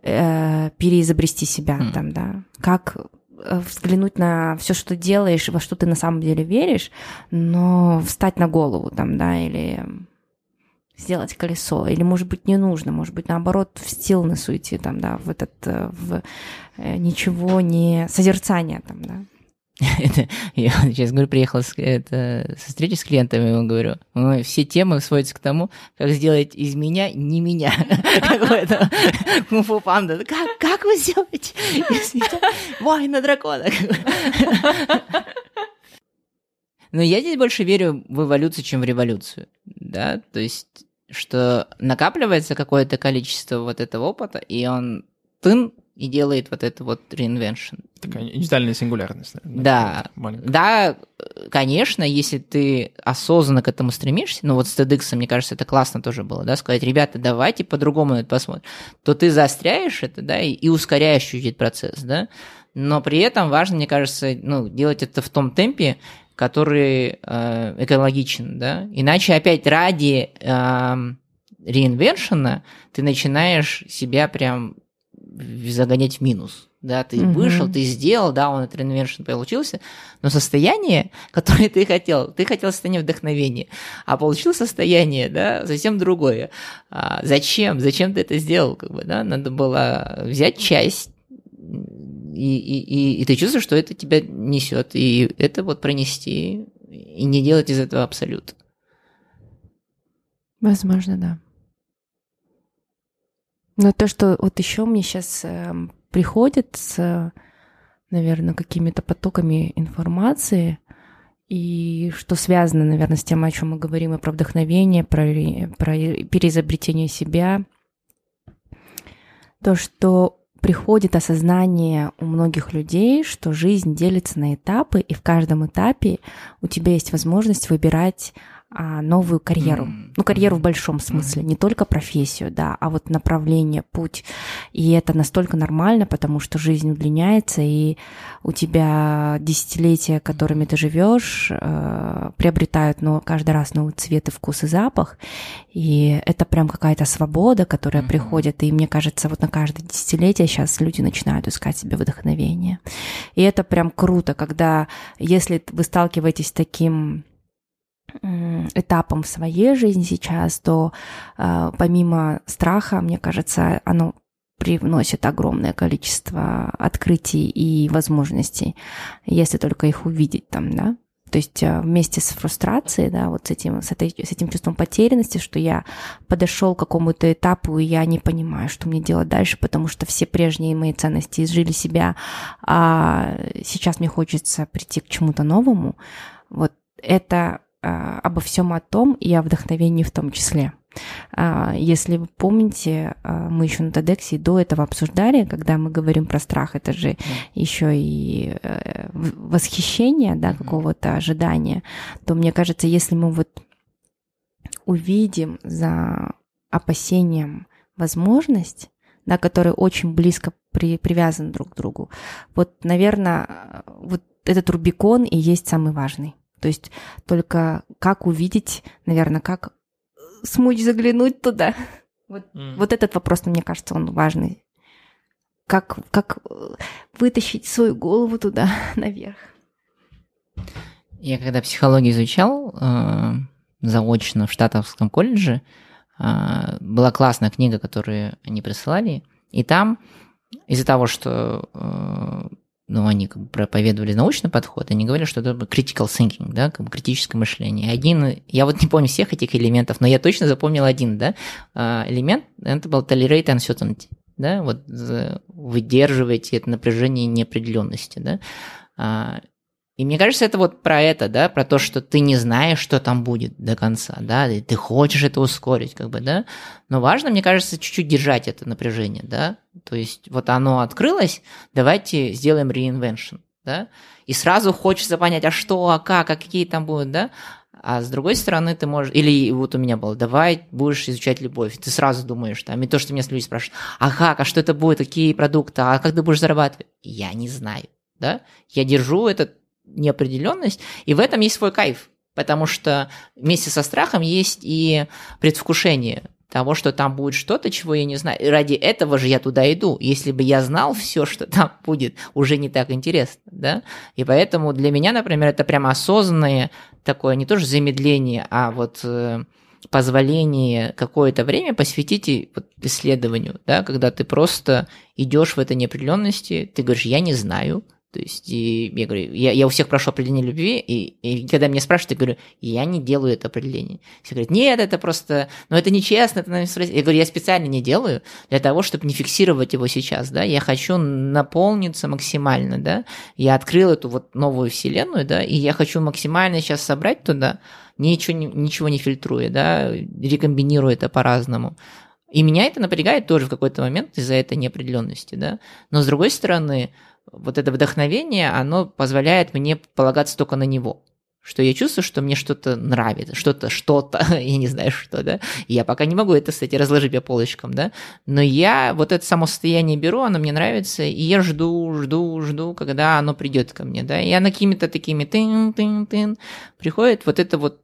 э, переизобрести себя mm. там, да, как э, взглянуть на все, что ты делаешь, во что ты на самом деле веришь, но встать на голову там, да, или сделать колесо, или, может быть, не нужно, может быть, наоборот, в стилнес уйти, там, да, в этот, э, в э, ничего не созерцание, там, да. Я сейчас говорю, приехал с, это, со встречи с клиентами, я говорю, все темы сводятся к тому, как сделать из меня не меня. Какой-то кунг-фу панда. Как, как вы сделаете из меня воина дракона? Но я здесь больше верю в эволюцию, чем в революцию. Да, то есть, что накапливается какое-то количество вот этого опыта, и он тын и делает вот это вот reinvention. Такая индивидуальная сингулярность. Наверное, да, да, конечно, если ты осознанно к этому стремишься, ну вот с TEDx, мне кажется, это классно тоже было, да, сказать, ребята, давайте по-другому это посмотрим, то ты заостряешь это, да, и, и ускоряешь чуть-чуть процесс, да, но при этом важно, мне кажется, ну, делать это в том темпе, который э, экологичен, да. Иначе опять ради э, реинвершена ты начинаешь себя прям загонять в минус. Да, ты угу. вышел, ты сделал, да, он этот реинвершн получился, но состояние, которое ты хотел, ты хотел состояние вдохновения, а получил состояние, да, совсем другое. А зачем? Зачем ты это сделал? Как бы, да? Надо было взять часть и, и, и, ты чувствуешь, что это тебя несет, и это вот пронести, и не делать из этого абсолют. Возможно, да. Но то, что вот еще мне сейчас э, приходит с, наверное, какими-то потоками информации, и что связано, наверное, с тем, о чем мы говорим, и про вдохновение, про, про переизобретение себя, то, что приходит осознание у многих людей, что жизнь делится на этапы, и в каждом этапе у тебя есть возможность выбирать а, новую карьеру. Mm-hmm. Ну, карьеру в большом смысле, mm-hmm. не только профессию, да, а вот направление, путь. И это настолько нормально, потому что жизнь удлиняется, и у тебя десятилетия, которыми ты живешь, э, приобретают но каждый раз новый цвет и вкус и запах. И это прям какая-то свобода, которая mm-hmm. приходит. И мне кажется, вот на каждое десятилетие сейчас люди начинают искать себе вдохновение. И это прям круто, когда, если вы сталкиваетесь с таким этапом в своей жизни сейчас, то э, помимо страха, мне кажется, оно привносит огромное количество открытий и возможностей, если только их увидеть там, да. То есть э, вместе с фрустрацией, да, вот с этим, с, этой, с этим чувством потерянности, что я подошел к какому-то этапу, и я не понимаю, что мне делать дальше, потому что все прежние мои ценности изжили себя, а сейчас мне хочется прийти к чему-то новому. Вот это а, обо всем о том и о вдохновении в том числе. А, если вы помните, а, мы еще на TEDx до этого обсуждали, когда мы говорим про страх, это же еще и э, восхищение, да, какого-то ожидания, то мне кажется, если мы вот увидим за опасением возможность, да, которая очень близко при, привязан друг к другу, вот, наверное, вот этот Рубикон и есть самый важный. То есть только как увидеть, наверное, как смочь заглянуть туда. Вот, mm. вот этот вопрос, мне кажется, он важный. Как, как вытащить свою голову туда наверх. Я когда психологию изучал э, заочно в Штатовском колледже, э, была классная книга, которую они присылали, и там из-за того, что э, ну, они как бы проповедовали научный подход, они говорили, что это critical thinking, да, как бы критическое мышление. Один, я вот не помню всех этих элементов, но я точно запомнил один, да, а, элемент, это был tolerate uncertainty, да, вот выдерживайте это напряжение неопределенности, да, а, и мне кажется, это вот про это, да, про то, что ты не знаешь, что там будет до конца, да, и ты хочешь это ускорить, как бы, да. Но важно, мне кажется, чуть-чуть держать это напряжение, да. То есть вот оно открылось, давайте сделаем reinvention, да. И сразу хочется понять, а что, а как, а какие там будут, да. А с другой стороны, ты можешь... Или вот у меня было, давай будешь изучать любовь. Ты сразу думаешь, там, и то, что меня люди спрашивают, а как, а что это будет, какие продукты, а как ты будешь зарабатывать? Я не знаю, да. Я держу этот неопределенность, и в этом есть свой кайф, потому что вместе со страхом есть и предвкушение того, что там будет что-то, чего я не знаю. И ради этого же я туда иду. Если бы я знал все, что там будет, уже не так интересно, да? И поэтому для меня, например, это прямо осознанное такое не тоже замедление, а вот э, позволение какое-то время посвятить вот исследованию, да, когда ты просто идешь в этой неопределенности, ты говоришь, я не знаю, то есть, и я говорю, я, я у всех прошу определение любви, и, и когда меня спрашивают, я говорю, я не делаю это определение. Все говорят, нет, это просто, ну это нечестно, это Я говорю, я специально не делаю для того, чтобы не фиксировать его сейчас, да, я хочу наполниться максимально, да, я открыл эту вот новую вселенную, да, и я хочу максимально сейчас собрать туда, ничего, ничего не фильтруя, да, рекомбинируя это по-разному. И меня это напрягает тоже в какой-то момент из-за этой неопределенности, да. Но с другой стороны, вот это вдохновение, оно позволяет мне полагаться только на него. Что я чувствую, что мне что-то нравится, что-то, что-то, я не знаю что, да. Я пока не могу это, кстати, разложить по полочкам, да. Но я вот это само состояние беру, оно мне нравится, и я жду, жду, жду, когда оно придет ко мне, да. И оно какими-то такими тын-тын-тын приходит, вот это вот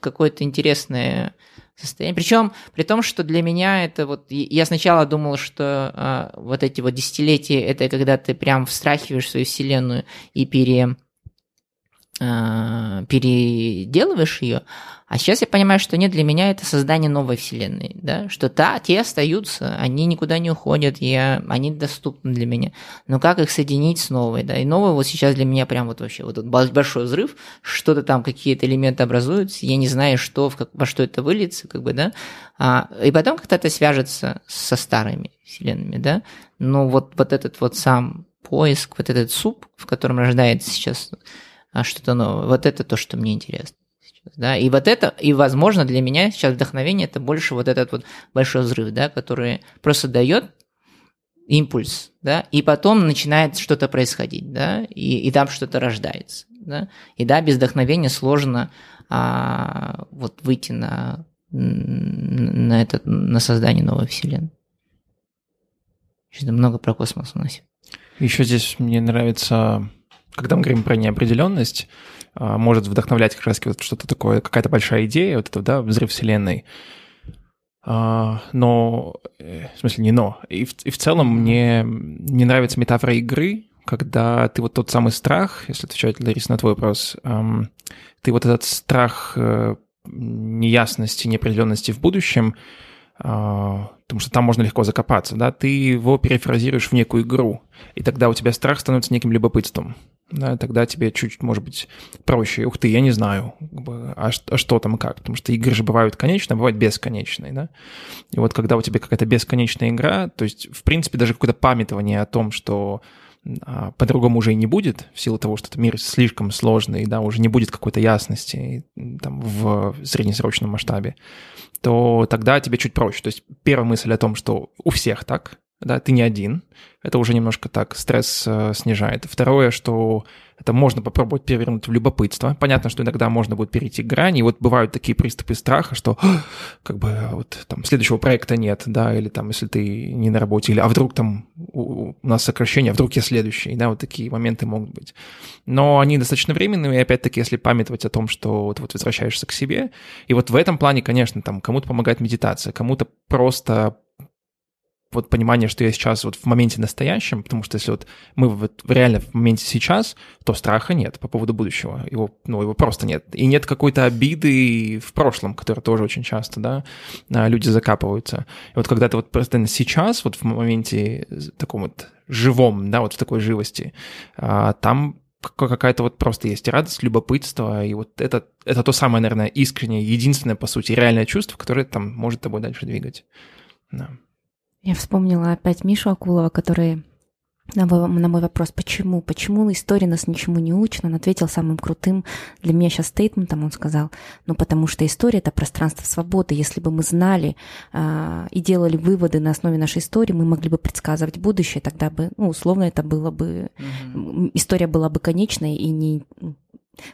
какое-то интересное состояние. Причем при том, что для меня это вот... Я сначала думал, что а, вот эти вот десятилетия, это когда ты прям встрахиваешь свою вселенную и пере переделываешь ее, а сейчас я понимаю, что нет, для меня это создание новой вселенной, да, что та, те остаются, они никуда не уходят, я, они доступны для меня, но как их соединить с новой, да, и новая вот сейчас для меня прям вот вообще вот этот большой взрыв, что-то там, какие-то элементы образуются, я не знаю, что, в как, во что это выльется, как бы, да, а, и потом как-то это свяжется со старыми вселенными, да, но вот, вот этот вот сам поиск, вот этот суп, в котором рождается сейчас а что-то новое. Вот это то, что мне интересно. Сейчас, да? И вот это, и возможно для меня сейчас вдохновение это больше вот этот вот большой взрыв, да, который просто дает импульс, да, и потом начинает что-то происходить, да, и, и там что-то рождается, да, и да, без вдохновения сложно а, вот выйти на, на, этот, на создание новой вселенной. Что-то много про космос у нас. Еще здесь мне нравится когда мы говорим про неопределенность, а, может вдохновлять как раз вот что-то такое, какая-то большая идея, вот это, да, взрыв Вселенной. А, но, э, в смысле, не но. И в, и в целом мне не нравится метафора игры, когда ты вот тот самый страх, если отвечать, Ларис, на твой вопрос, ты вот этот страх э, неясности, неопределенности в будущем, а, потому что там можно легко закопаться, да, ты его перефразируешь в некую игру, и тогда у тебя страх становится неким любопытством, да, тогда тебе чуть, может быть, проще, ух ты, я не знаю, а, а что там и как, потому что игры же бывают конечные, а бывают бесконечные, да, и вот когда у тебя какая-то бесконечная игра, то есть, в принципе, даже какое-то памятование о том, что по-другому уже и не будет, в силу того, что этот мир слишком сложный, да, уже не будет какой-то ясности там, в среднесрочном масштабе, то тогда тебе чуть проще. То есть первая мысль о том, что у всех так, да, ты не один, это уже немножко так стресс э, снижает. Второе, что это можно попробовать перевернуть в любопытство. Понятно, что иногда можно будет перейти грани, и вот бывают такие приступы страха, что как бы вот там следующего проекта нет, да, или там если ты не на работе, или а вдруг там у, у нас сокращение, а вдруг я следующий, да, вот такие моменты могут быть. Но они достаточно временные, и опять-таки, если памятовать о том, что вот, вот возвращаешься к себе, и вот в этом плане, конечно, там кому-то помогает медитация, кому-то просто вот понимание, что я сейчас вот в моменте настоящем, потому что если вот мы вот реально в моменте сейчас, то страха нет по поводу будущего, его, ну, его просто нет. И нет какой-то обиды в прошлом, которая тоже очень часто, да, а, люди закапываются. И вот когда ты вот просто сейчас, вот в моменте таком вот живом, да, вот в такой живости, а, там какая-то вот просто есть радость, любопытство, и вот это, это то самое, наверное, искреннее, единственное, по сути, реальное чувство, которое там может тобой дальше двигать. Да. Я вспомнила опять Мишу Акулова, который на мой, на мой вопрос, почему, почему история нас ничему не учит, он ответил самым крутым. Для меня сейчас стейтментом, он сказал, ну потому что история — это пространство свободы, если бы мы знали э, и делали выводы на основе нашей истории, мы могли бы предсказывать будущее, тогда бы, ну, условно, это было бы, mm-hmm. история была бы конечной и не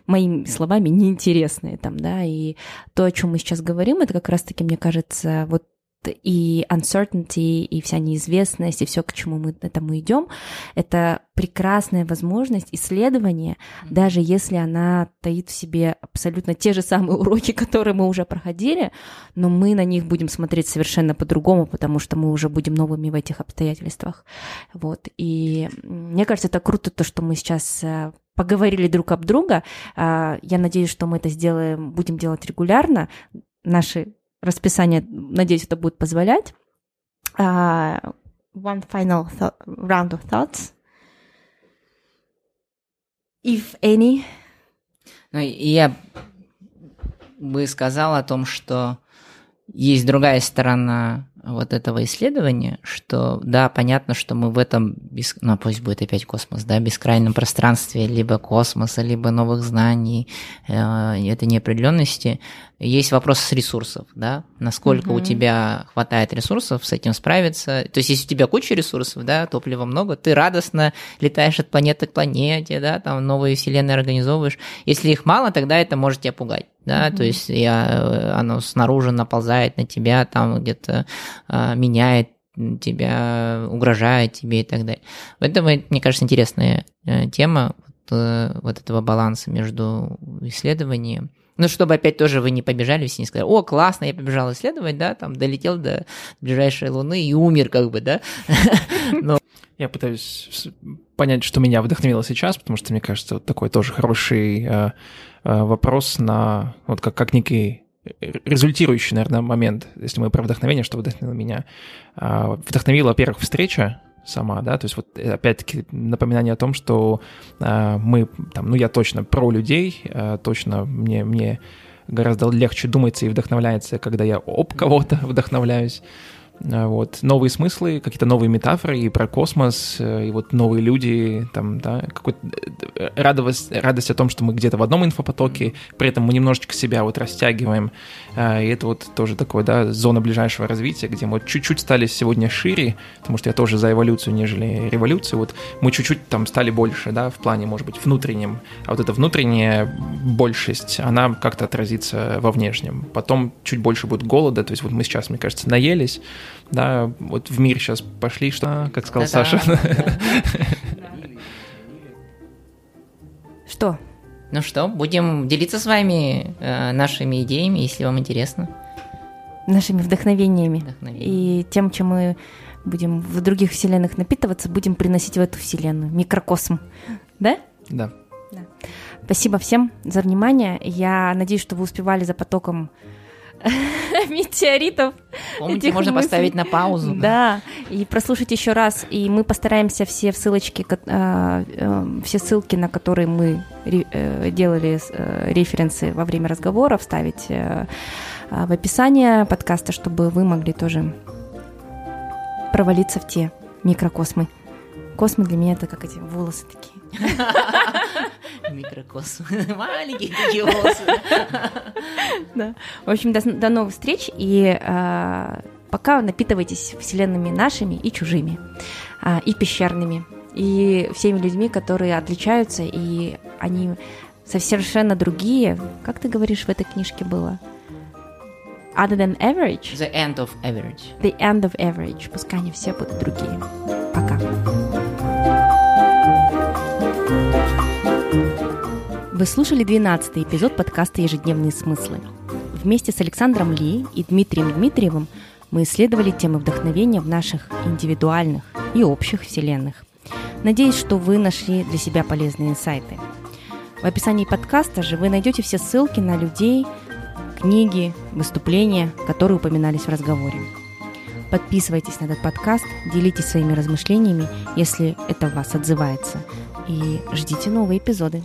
моими словами, неинтересные там, да, и то, о чем мы сейчас говорим, это как раз-таки, мне кажется, вот и uncertainty, и вся неизвестность, и все, к чему мы этому идем, это прекрасная возможность исследования, mm-hmm. даже если она таит в себе абсолютно те же самые уроки, которые мы уже проходили, но мы на них будем смотреть совершенно по-другому, потому что мы уже будем новыми в этих обстоятельствах. Вот. И мне кажется, это круто, то, что мы сейчас э, поговорили друг об друга. А, я надеюсь, что мы это сделаем, будем делать регулярно. Наши расписание, надеюсь, это будет позволять. Uh, one final th- round of thoughts. If any. Ну, я бы сказал о том, что есть другая сторона вот этого исследования, что да, понятно, что мы в этом, бес... ну пусть будет опять космос, да, бескрайнем пространстве либо космоса, либо новых знаний, э, этой неопределенности, есть вопрос с ресурсов, да, насколько угу. у тебя хватает ресурсов с этим справиться. То есть, если у тебя куча ресурсов, да, топлива много, ты радостно летаешь от планеты к планете, да, там новые вселенные организовываешь. Если их мало, тогда это может тебя пугать, да, угу. то есть я, э, оно снаружи наползает на тебя, там где-то а, меняет тебя, угрожает тебе и так далее. Это, мне кажется, интересная э, тема вот, э, вот этого баланса между исследованием ну, чтобы опять тоже вы не побежали все не сказали, о, классно, я побежал исследовать, да, там долетел до ближайшей Луны и умер, как бы, да. Но... Я пытаюсь понять, что меня вдохновило сейчас, потому что, мне кажется, вот такой тоже хороший э, э, вопрос на, вот как, как некий результирующий, наверное, момент, если мы про вдохновение, что вдохновило меня. Э, вдохновила, во-первых, встреча сама, да, то есть вот э, опять-таки напоминание о том, что э, мы там, ну я точно про людей, э, точно мне, мне гораздо легче думается и вдохновляется, когда я об кого-то вдохновляюсь, Э, вот, новые смыслы, какие-то новые метафоры и про космос, э, и вот новые люди, там, да, какой-то э, радость, радость о том, что мы где-то в одном инфопотоке, при этом мы немножечко себя вот растягиваем, и это вот тоже такое, да, зона ближайшего развития, где мы чуть-чуть стали сегодня шире, потому что я тоже за эволюцию, нежели революцию, вот мы чуть-чуть там стали больше, да, в плане, может быть, внутреннем, а вот эта внутренняя большесть, она как-то отразится во внешнем. Потом чуть больше будет голода, то есть вот мы сейчас, мне кажется, наелись, да, вот в мир сейчас пошли, что, как сказал Да-да. Саша. Что? Ну что, будем делиться с вами э, нашими идеями, если вам интересно. Нашими вдохновениями. И тем, чем мы будем в других вселенных напитываться, будем приносить в эту вселенную, микрокосм. Да? Да. да. Спасибо всем за внимание. Я надеюсь, что вы успевали за потоком метеоритов. Помните, можно мыслей. поставить на паузу. Да, и прослушать еще раз. И мы постараемся все ссылочки, а, э, все ссылки, на которые мы э, делали э, референсы во время разговора, вставить а, в описание подкаста, чтобы вы могли тоже провалиться в те микрокосмы. Космы для меня это как эти волосы такие. Микрокос. Маленькие такие волосы. В общем, до, до новых встреч и а, пока напитывайтесь вселенными нашими и чужими, а, и пещерными, и всеми людьми, которые отличаются, и они совершенно другие. Как ты говоришь, в этой книжке было? Other than average? The end of average. The end of average. Пускай они все будут другие. Пока. Вы слушали 12 эпизод подкаста «Ежедневные смыслы». Вместе с Александром Ли и Дмитрием Дмитриевым мы исследовали темы вдохновения в наших индивидуальных и общих вселенных. Надеюсь, что вы нашли для себя полезные инсайты. В описании подкаста же вы найдете все ссылки на людей, книги, выступления, которые упоминались в разговоре. Подписывайтесь на этот подкаст, делитесь своими размышлениями, если это в вас отзывается, и ждите новые эпизоды.